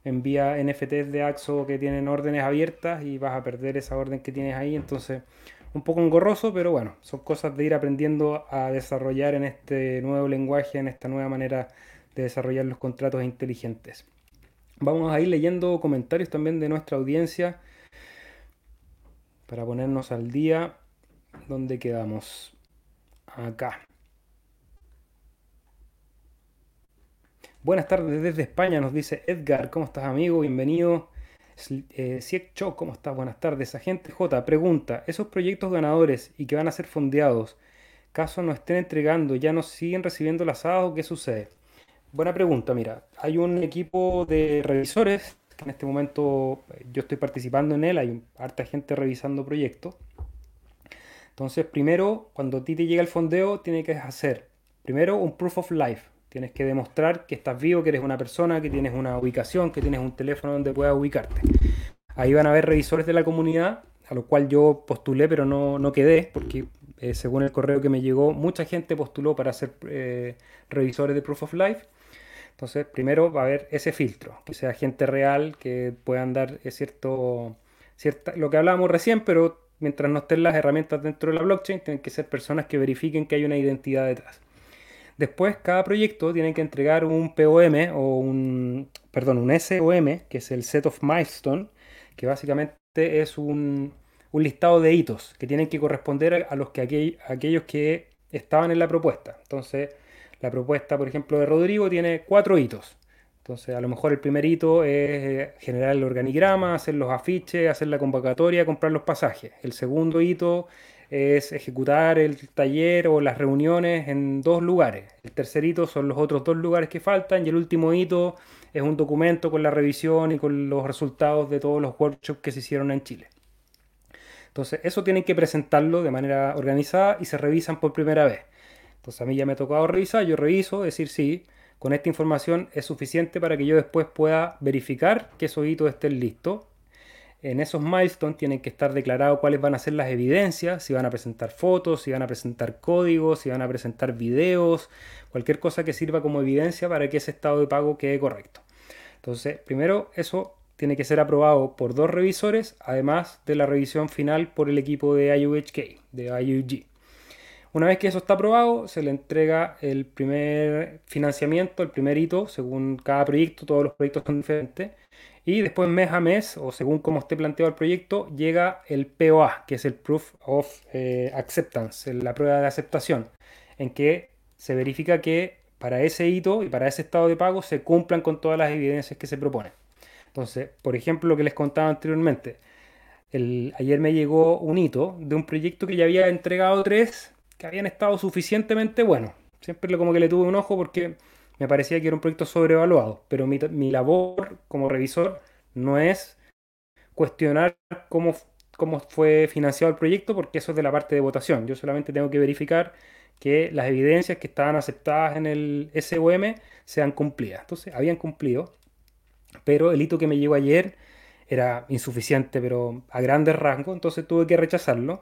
envía NFTs de Axo que tienen órdenes abiertas y vas a perder esa orden que tienes ahí, entonces un poco engorroso, pero bueno, son cosas de ir aprendiendo a desarrollar en este nuevo lenguaje, en esta nueva manera de desarrollar los contratos inteligentes. Vamos a ir leyendo comentarios también de nuestra audiencia para ponernos al día. ¿Dónde quedamos? Acá. Buenas tardes desde España, nos dice Edgar. ¿Cómo estás, amigo? Bienvenido. Eh, ¿cómo estás? Buenas tardes. Agente J, pregunta: ¿esos proyectos ganadores y que van a ser fondeados, caso no estén entregando, ya no siguen recibiendo las o qué sucede? Buena pregunta, mira, hay un equipo de revisores, que en este momento eh, yo estoy participando en él, hay harta gente revisando proyectos. Entonces, primero, cuando a ti te llega el fondeo, tienes que hacer, primero, un proof of life. Tienes que demostrar que estás vivo, que eres una persona, que tienes una ubicación, que tienes un teléfono donde puedas ubicarte. Ahí van a haber revisores de la comunidad, a lo cual yo postulé, pero no, no quedé, porque eh, según el correo que me llegó, mucha gente postuló para ser eh, revisores de Proof of Life. Entonces, primero va a haber ese filtro, que sea gente real, que puedan dar eh, cierto, cierta, lo que hablábamos recién, pero mientras no estén las herramientas dentro de la blockchain, tienen que ser personas que verifiquen que hay una identidad detrás. Después, cada proyecto tiene que entregar un POM o un, perdón, un SOM, que es el Set of Milestone, que básicamente es un, un listado de hitos que tienen que corresponder a los que aquellos que estaban en la propuesta. Entonces, la propuesta, por ejemplo, de Rodrigo tiene cuatro hitos. Entonces, a lo mejor el primer hito es eh, generar el organigrama, hacer los afiches, hacer la convocatoria, comprar los pasajes. El segundo hito es ejecutar el taller o las reuniones en dos lugares. El tercer hito son los otros dos lugares que faltan y el último hito es un documento con la revisión y con los resultados de todos los workshops que se hicieron en Chile. Entonces, eso tienen que presentarlo de manera organizada y se revisan por primera vez. Entonces a mí ya me ha tocado revisar, yo reviso, decir sí, con esta información es suficiente para que yo después pueda verificar que esos hitos estén listos. En esos milestones tienen que estar declarados cuáles van a ser las evidencias, si van a presentar fotos, si van a presentar códigos, si van a presentar videos, cualquier cosa que sirva como evidencia para que ese estado de pago quede correcto. Entonces, primero eso tiene que ser aprobado por dos revisores, además de la revisión final por el equipo de IUHK, de IUG. Una vez que eso está aprobado, se le entrega el primer financiamiento, el primer hito, según cada proyecto, todos los proyectos son diferentes. Y después mes a mes, o según cómo esté planteado el proyecto, llega el POA, que es el Proof of eh, Acceptance, la prueba de aceptación, en que se verifica que para ese hito y para ese estado de pago se cumplan con todas las evidencias que se proponen. Entonces, por ejemplo, lo que les contaba anteriormente, ayer me llegó un hito de un proyecto que ya había entregado tres que habían estado suficientemente buenos. Siempre como que le tuve un ojo porque me parecía que era un proyecto sobrevaluado, pero mi, labor como revisor no es cuestionar cómo, cómo fue financiado el proyecto porque eso es de la parte de votación. Yo solamente tengo que verificar que las evidencias que estaban aceptadas en el SOM sean cumplidas. Entonces, habían cumplido, pero el hito que me llegó ayer era insuficiente, pero a grandes rasgos, entonces tuve que rechazarlo.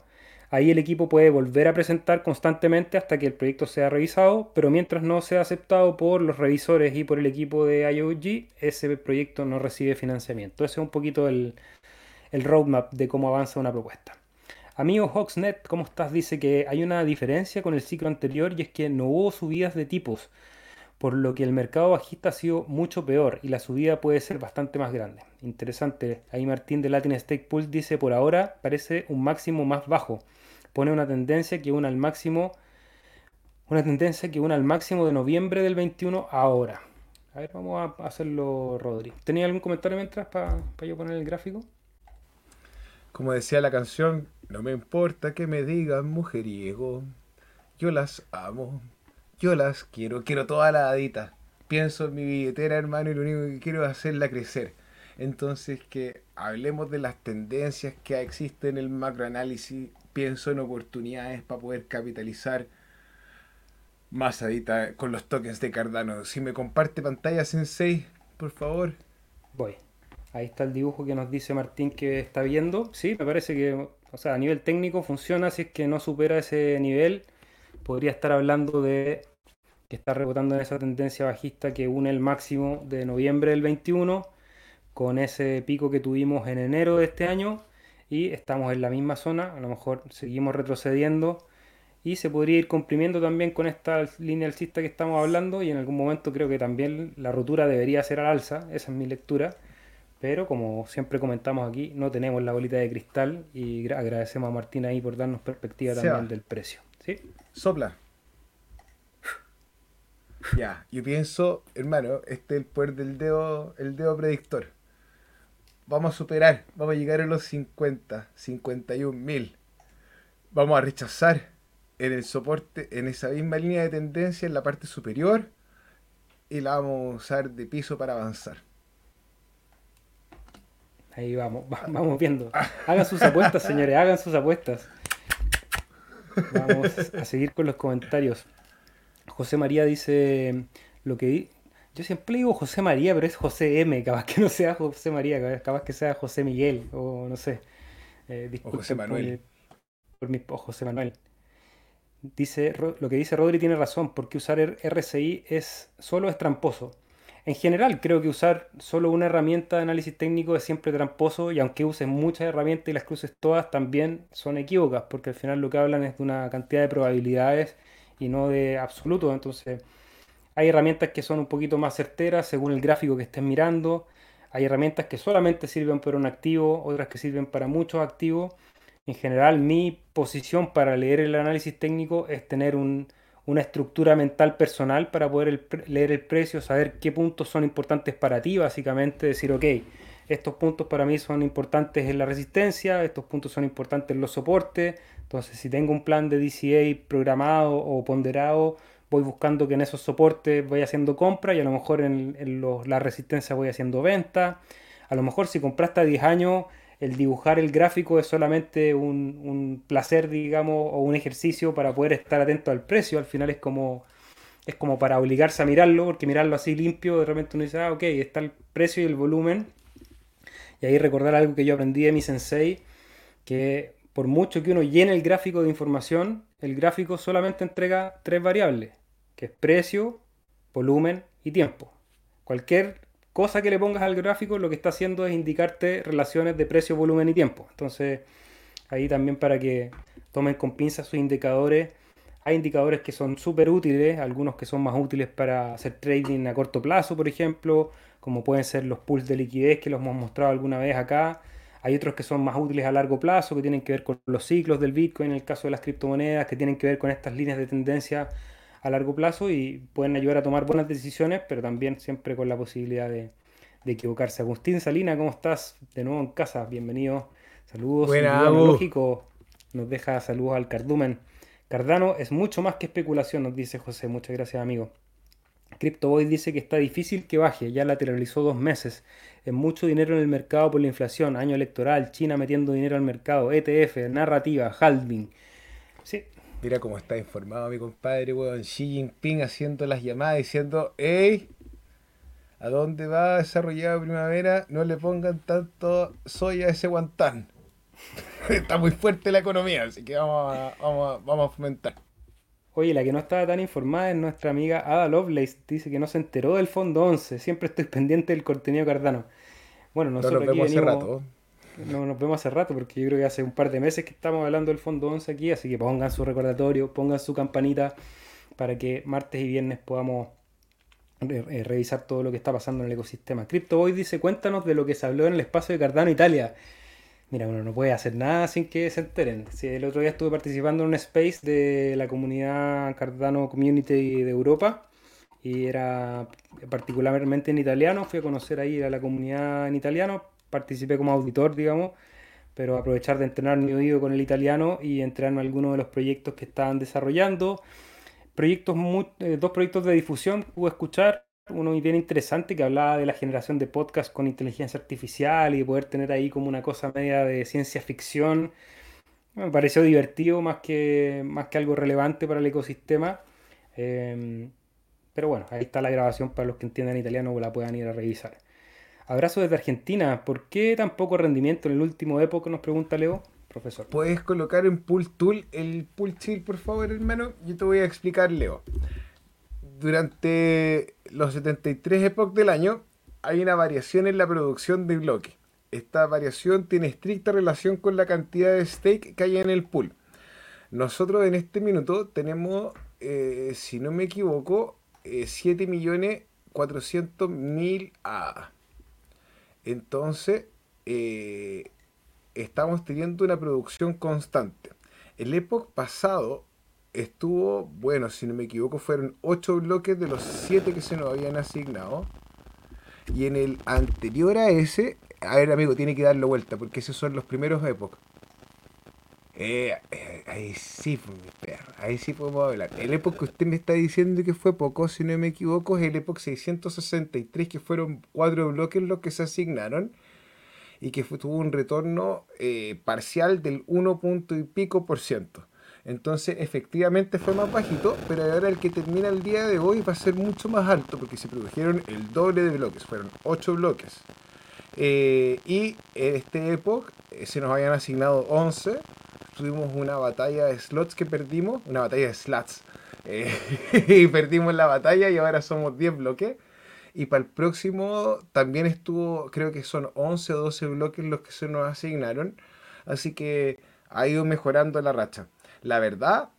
Ahí el equipo puede volver a presentar constantemente hasta que el proyecto sea revisado, pero mientras no sea aceptado por los revisores y por el equipo de IOG, ese proyecto no recibe financiamiento. Ese es un poquito el, roadmap de cómo avanza una propuesta. Amigo Hoxnet, ¿cómo estás? Dice que hay una diferencia con el ciclo anterior y es que no hubo subidas de tipos, por lo que el mercado bajista ha sido mucho peor y la subida puede ser bastante más grande. Interesante. Ahí Martín de Latin Stake Pulse dice, por ahora parece un máximo más bajo. Pone una tendencia que una al máximo, una tendencia que una al máximo de noviembre del 21 ahora. A ver, vamos a hacerlo, Rodri. ¿Tenía algún comentario mientras para yo poner el gráfico? Como decía la canción, no me importa que me digan mujeriego. Yo las amo. Yo las quiero. Quiero toda la hadita. Pienso en mi billetera, hermano, y lo único que quiero es hacerla crecer. Entonces, que hablemos de las tendencias que existen en el macroanálisis. Pienso en oportunidades para poder capitalizar más hadita con los tokens de Cardano. Si me comparte pantalla Sensei, por favor. Voy. Ahí está el dibujo que nos dice Martín que está viendo. Sí, me parece que, o sea, a nivel técnico funciona. Si es que no supera ese nivel, podría estar hablando de que está rebotando en esa tendencia bajista que une el máximo de noviembre del 21 con ese pico que tuvimos en enero de este año y estamos en la misma zona. A lo mejor seguimos retrocediendo y se podría ir comprimiendo también con esta línea alcista que estamos hablando y en algún momento creo que también la rotura debería ser al alza. Esa es mi lectura pero como siempre comentamos aquí, no tenemos la bolita de cristal y agradecemos a Martín ahí por darnos perspectiva también del precio. ¿sí? Sopla. Ya, yo pienso, hermano, este es el poder del dedo, el dedo predictor. Vamos a superar, vamos a llegar a los 50, 51 mil. Vamos a rechazar en el soporte, en esa misma línea de tendencia en la parte superior y la vamos a usar de piso para avanzar. Ahí vamos, vamos viendo. Hagan sus apuestas, señores, hagan sus apuestas. Vamos a seguir con los comentarios. José María dice lo que yo siempre digo José María, pero es José M, capaz que no sea José María, capaz que sea José Miguel, o no sé. Eh, José Manuel. Por, mi, José Manuel. Dice, lo que dice Rodri tiene razón, porque usar RSI es solo es tramposo. En general, creo que usar solo una herramienta de análisis técnico es siempre tramposo y aunque uses muchas herramientas y las cruces todas, también son equívocas, porque al final lo que hablan es de una cantidad de probabilidades y no de absolutos. Entonces, hay herramientas que son un poquito más certeras según el gráfico que estés mirando. Hay herramientas que solamente sirven para un activo, otras que sirven para muchos activos. En general, mi posición para leer el análisis técnico es tener un, una estructura mental personal para poder leer el precio, saber qué puntos son importantes para ti, básicamente decir, ok, estos puntos para mí son importantes en la resistencia, estos puntos son importantes en los soportes, entonces si tengo un plan de DCA programado o ponderado, voy buscando que en esos soportes voy haciendo compra y a lo mejor en, la resistencia voy haciendo venta, a lo mejor si compraste a 10 años el dibujar el gráfico es solamente un, placer, digamos, o un ejercicio para poder estar atento al precio. Al final es como, es como para obligarse a mirarlo, porque mirarlo así limpio, de repente uno dice, ah, ok, está el precio y el volumen. Y ahí recordar algo que yo aprendí de mi sensei, que por mucho que uno llene el gráfico de información, el gráfico solamente entrega tres variables, que es precio, volumen y tiempo. Cualquier cosa que le pongas al gráfico lo que está haciendo es indicarte relaciones de precio, volumen y tiempo. Entonces, ahí también para que tomen con pinzas sus indicadores. Hay indicadores que son súper útiles, algunos que son más útiles para hacer trading a corto plazo, por ejemplo, como pueden ser los pools de liquidez que los hemos mostrado alguna vez acá. Hay otros que son más útiles a largo plazo, que tienen que ver con los ciclos del Bitcoin, en el caso de las criptomonedas, que tienen que ver con estas líneas de tendencia a largo plazo y pueden ayudar a tomar buenas decisiones, pero también siempre con la posibilidad de, equivocarse. Agustín Salina, ¿cómo estás? De nuevo en casa, bienvenido. Saludos. Buena, lógico. Nos deja saludos al cardumen. Cardano es mucho más que especulación, nos dice José. Muchas gracias, amigo. CryptoBoy dice que está difícil que baje, ya lateralizó dos meses. Es mucho dinero en el mercado por la inflación, año electoral, China metiendo dinero al mercado, ETF, narrativa, halving. Sí, Mira cómo está informado mi compadre, weón. Xi Jinping haciendo las llamadas diciendo, hey, ¿a dónde va a desarrollar primavera? No le pongan tanto soya a ese guantán. está muy fuerte la economía, así que vamos vamos, vamos a fomentar. Oye, la que no estaba tan informada es nuestra amiga Ada Lovelace. Dice que no se enteró del fondo 11. Siempre estoy pendiente del contenido cardano. Bueno, nosotros aquí venimos, no nos vemos hace rato, porque yo creo que hace un par de meses que estamos hablando del Fondo 11 aquí, así que pongan su recordatorio, pongan su campanita para que martes y viernes podamos eh, revisar todo lo que está pasando en el ecosistema. CryptoBoy dice, cuéntanos de lo que se habló en el espacio de Cardano, Italia. Mira, uno no puede hacer nada sin que se enteren. El otro día estuve participando en un space de la comunidad Cardano Community de Europa y era particularmente en italiano. Fui a conocer ahí a la comunidad en italiano, participé como auditor, digamos, pero aprovechar de entrenar mi oído con el italiano y entrenarme en algunos de los proyectos que estaban desarrollando. Proyectos eh, dos proyectos de difusión pude escuchar, uno bien interesante que hablaba de la generación de podcast con inteligencia artificial y poder tener ahí como una cosa media de ciencia ficción. Me pareció divertido más que, más que algo relevante para el ecosistema. Em, pero bueno, ahí está la grabación para los que entiendan italiano o la puedan ir a revisar. Abrazo desde Argentina. ¿Por qué tan poco rendimiento en el último época? Nos pregunta Leo, profesor. Puedes colocar en Pool Tool el Pool Chill, por favor, hermano. Yo te voy a explicar, Leo. Durante los 73 epoch del año hay una variación en la producción de bloque. Esta variación tiene estricta relación con la cantidad de stake que hay en el pool. Nosotros en este minuto tenemos, eh, si no me equivoco, eh, 7.400.000 A. Entonces, eh, estamos teniendo una producción constante. El época pasado estuvo, bueno, si no me equivoco, fueron 8 bloques de los 7 que se nos habían asignado. Y en el anterior a ese, a ver amigo, tiene que darlo vuelta, porque esos son los primeros épocas. Eh, eh, ahí sí, pues, perro, ahí sí podemos hablar. El Epoch que usted me está diciendo que fue poco, si no me equivoco, es el Epoch 663, que fueron cuatro bloques los que se asignaron y que tuvo un retorno eh, parcial del 1 punto y pico por ciento. Entonces, efectivamente fue más bajito, pero ahora el que termina el día de hoy va a ser mucho más alto porque se produjeron el doble de bloques, fueron 8 bloques. y en este Epoch se nos habían asignado 11 tuvimos una batalla de slots que perdimos, una batalla de slots. Eh, y perdimos la batalla y ahora somos 10 bloques. Y para el próximo también estuvo, creo que son 11 o 12 bloques los que se nos asignaron. Así que ha ido mejorando la racha. La verdad,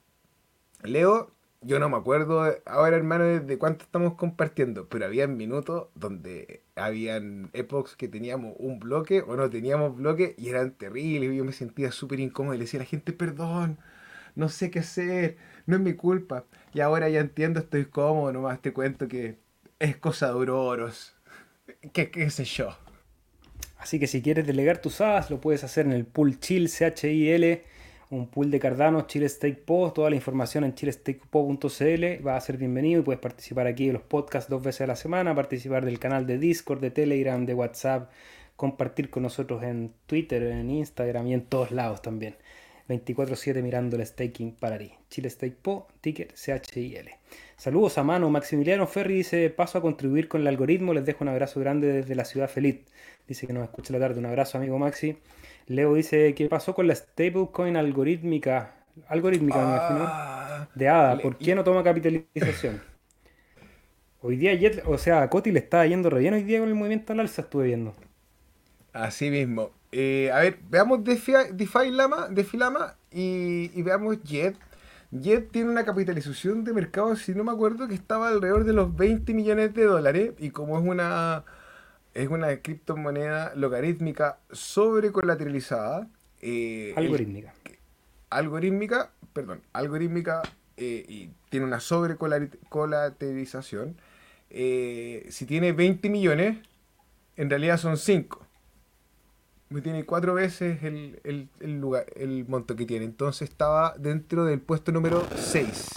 Leo, yo no me acuerdo ahora, hermano, de cuánto estamos compartiendo, pero había minutos donde habían epochs que teníamos un bloque o no teníamos bloque y eran terribles. Yo me sentía súper incómodo y le decía a la gente, perdón, no sé qué hacer, no es mi culpa. Y ahora ya entiendo, estoy cómodo, nomás te cuento que es cosa de Auroros. ¿Qué, qué sé yo? Así que si quieres delegar tus hadas, lo puedes hacer en el pool chill, C-H-I-L un pool de Cardano, Chile Stake Po, toda la información en chilestakepo.cl, va a ser bienvenido y puedes participar aquí en los podcasts dos veces a la semana, participar del canal de Discord, de Telegram, de WhatsApp, compartir con nosotros en Twitter, en Instagram y en todos lados también. 24-7 mirando el staking para ti. Chile Stake Po, ticker CHIL. Saludos a mano. Maximiliano Ferri dice: Paso a contribuir con el algoritmo. Les dejo un abrazo grande desde la ciudad feliz. Dice que nos escucha la tarde. Un abrazo, amigo Maxi. Leo dice, ¿qué pasó con la stablecoin algorítmica? Algorítmica, me imagino. Ah, de ADA. ¿Por qué no toma capitalización? Hoy día, o sea, a Coti le está yendo re bien hoy día con el movimiento al alza, estuve viendo. Así mismo. Eh, a ver, veamos DeFi, DeFi Lama, DeFi Lama y, y, veamos Jet. Jet tiene una capitalización de mercado, si no me acuerdo, que estaba alrededor de los 20 millones de dólares. Y como es una es una criptomoneda logarítmica sobrecolateralizada. Eh, algorítmica. algorítmica, perdón, algorítmica eh, y tiene una sobrecolateralización. Eh, si tiene 20 millones, en realidad son 5. Tiene cuatro veces el, lugar, el monto que tiene. Entonces estaba dentro del puesto número 6.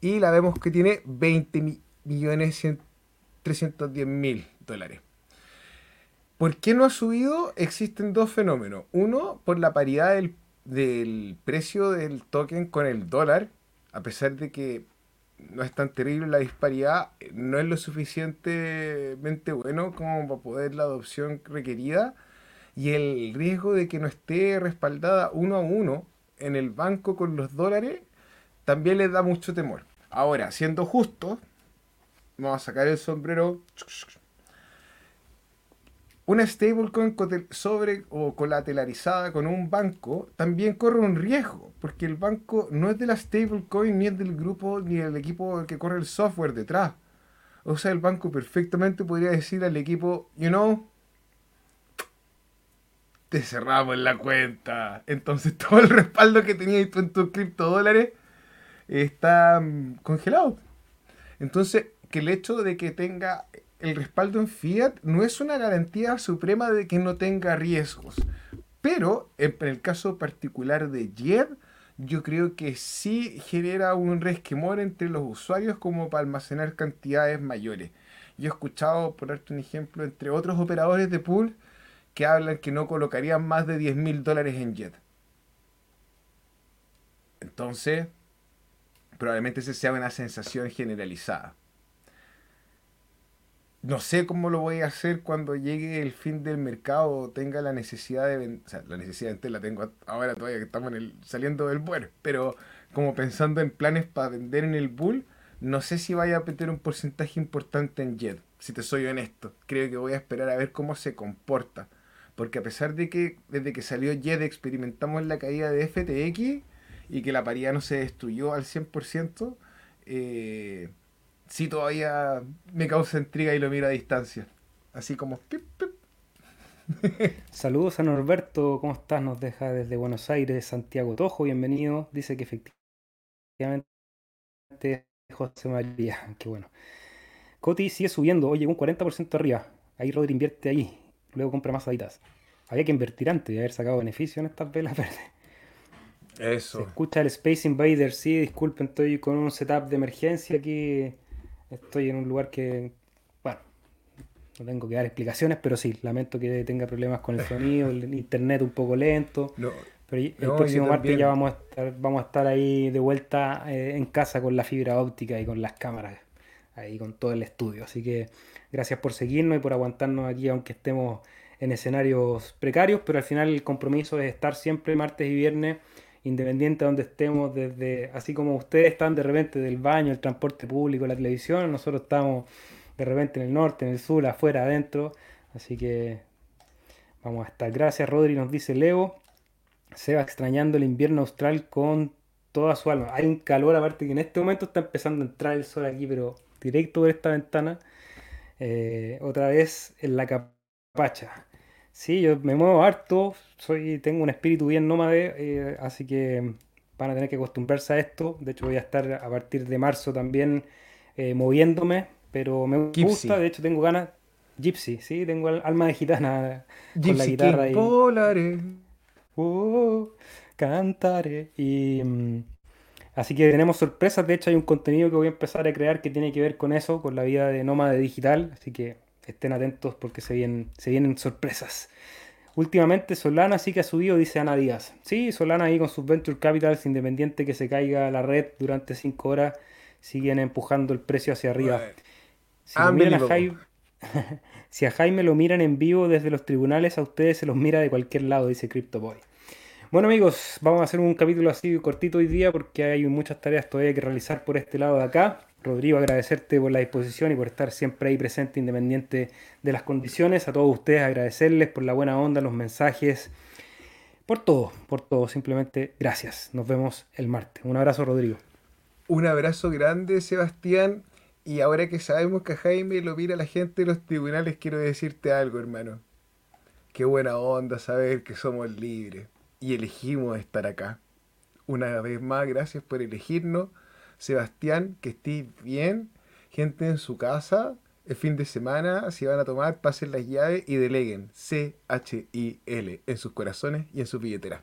Y la vemos que tiene 20 millones 310 mil dólares. ¿Por qué no ha subido? Existen dos fenómenos. Uno, por la paridad del, precio del token con el dólar, a pesar de que no es tan terrible la disparidad, no es lo suficientemente bueno como para poder la adopción requerida y el riesgo de que no esté respaldada uno a uno en el banco con los dólares también le da mucho temor. Ahora, siendo justo, vamos a sacar el sombrero una stablecoin sobre o colateralizada con un banco también corre un riesgo, porque el banco no es de la stablecoin ni es del grupo ni del equipo que corre el software detrás. O sea, el banco perfectamente podría decir al equipo, you know, te cerramos la cuenta. Entonces todo el respaldo que tenías tú en tus criptodólares está mm, congelado. Entonces, que el hecho de que tenga el respaldo en fiat no es una garantía suprema de que no tenga riesgos. Pero en el caso particular de JED, yo creo que sí genera un resquemor entre los usuarios como para almacenar cantidades mayores. Yo he escuchado, por darte un ejemplo, entre otros operadores de pool que hablan que no colocarían más de 10 mil dólares en JET. Entonces, probablemente esa sea una sensación generalizada. No sé cómo lo voy a hacer cuando llegue el fin del mercado tenga la necesidad de vender. O sea, la necesidad de la tengo ahora todavía que estamos en el, saliendo del bull. Pero como pensando en planes para vender en el bull, no sé si vaya a meter un porcentaje importante en JET. Si te soy honesto, creo que voy a esperar a ver cómo se comporta. Porque a pesar de que desde que salió JET experimentamos la caída de FTX y que la paridad no se destruyó al 100%, eh, sí todavía me causa intriga y lo miro a distancia. Así como... Pip, pip. Saludos a Norberto, ¿cómo estás? Nos deja desde Buenos Aires, Santiago Tojo, bienvenido. Dice que efectivamente José María, qué bueno. Coti sigue subiendo, oye, un 40% arriba. Ahí Rodri invierte ahí luego compra más aditas. Había que invertir antes y haber sacado beneficio en estas velas verdes. Eso. Se escucha el Space Invader, sí, disculpen, estoy con un setup de emergencia aquí. Estoy en un lugar que, bueno, no tengo que dar explicaciones, pero sí, lamento que tenga problemas con el sonido, el internet un poco lento. pero el próximo martes ya vamos a estar, vamos a estar ahí de vuelta eh, en casa con la fibra óptica y con las cámaras, ahí con todo el estudio. Así que Gracias por seguirnos y por aguantarnos aquí, aunque estemos en escenarios precarios, pero al final el compromiso es estar siempre martes y viernes, independiente de donde estemos, desde así como ustedes están de repente del baño, el transporte público, la televisión, nosotros estamos de repente en el norte, en el sur, afuera, adentro. Así que vamos a estar. Gracias, Rodri, nos dice Leo. Se va extrañando el invierno austral con toda su alma. Hay un calor aparte que en este momento está empezando a entrar el sol aquí, pero directo por esta ventana. Eh, otra vez en la capacha. Sí, yo me muevo harto, soy, tengo un espíritu bien nómade, eh, así que van a tener que acostumbrarse a esto. De hecho, voy a estar a partir de marzo también eh, moviéndome, pero me gusta, de hecho tengo ganas. Gypsy, sí, tengo alma de gitana con la guitarra y. Uh, cantaré. Y. Mm, Así que tenemos sorpresas, de hecho hay un contenido que voy a empezar a crear que tiene que ver con eso, con la vida de nómade digital, así que estén atentos porque se vienen, se vienen sorpresas. Últimamente Solana sí que ha subido, dice Ana Díaz. Sí, Solana ahí con sus Venture Capitals, independiente que se caiga la red durante 5 horas, siguen empujando el precio hacia arriba. Si, a Jaime, si a Jaime lo miran en vivo desde los tribunales, a ustedes se los mira de cualquier lado, dice CryptoBoy. Bueno amigos, vamos a hacer un capítulo así cortito hoy día porque hay muchas tareas todavía que realizar por este lado de acá. Rodrigo, agradecerte por la disposición y por estar siempre ahí presente independiente de las condiciones. A todos ustedes agradecerles por la buena onda, los mensajes, por todo, por todo. Simplemente gracias. Nos vemos el martes. Un abrazo Rodrigo. Un abrazo grande Sebastián. Y ahora que sabemos que a Jaime lo mira la gente de los tribunales, quiero decirte algo, hermano. Qué buena onda saber que somos libres y elegimos estar acá. Una vez más, gracias por elegirnos. Sebastián, que estés bien. Gente en su casa, el fin de semana, si van a tomar, pasen las llaves y deleguen C-H-I-L en sus corazones y en su billetera.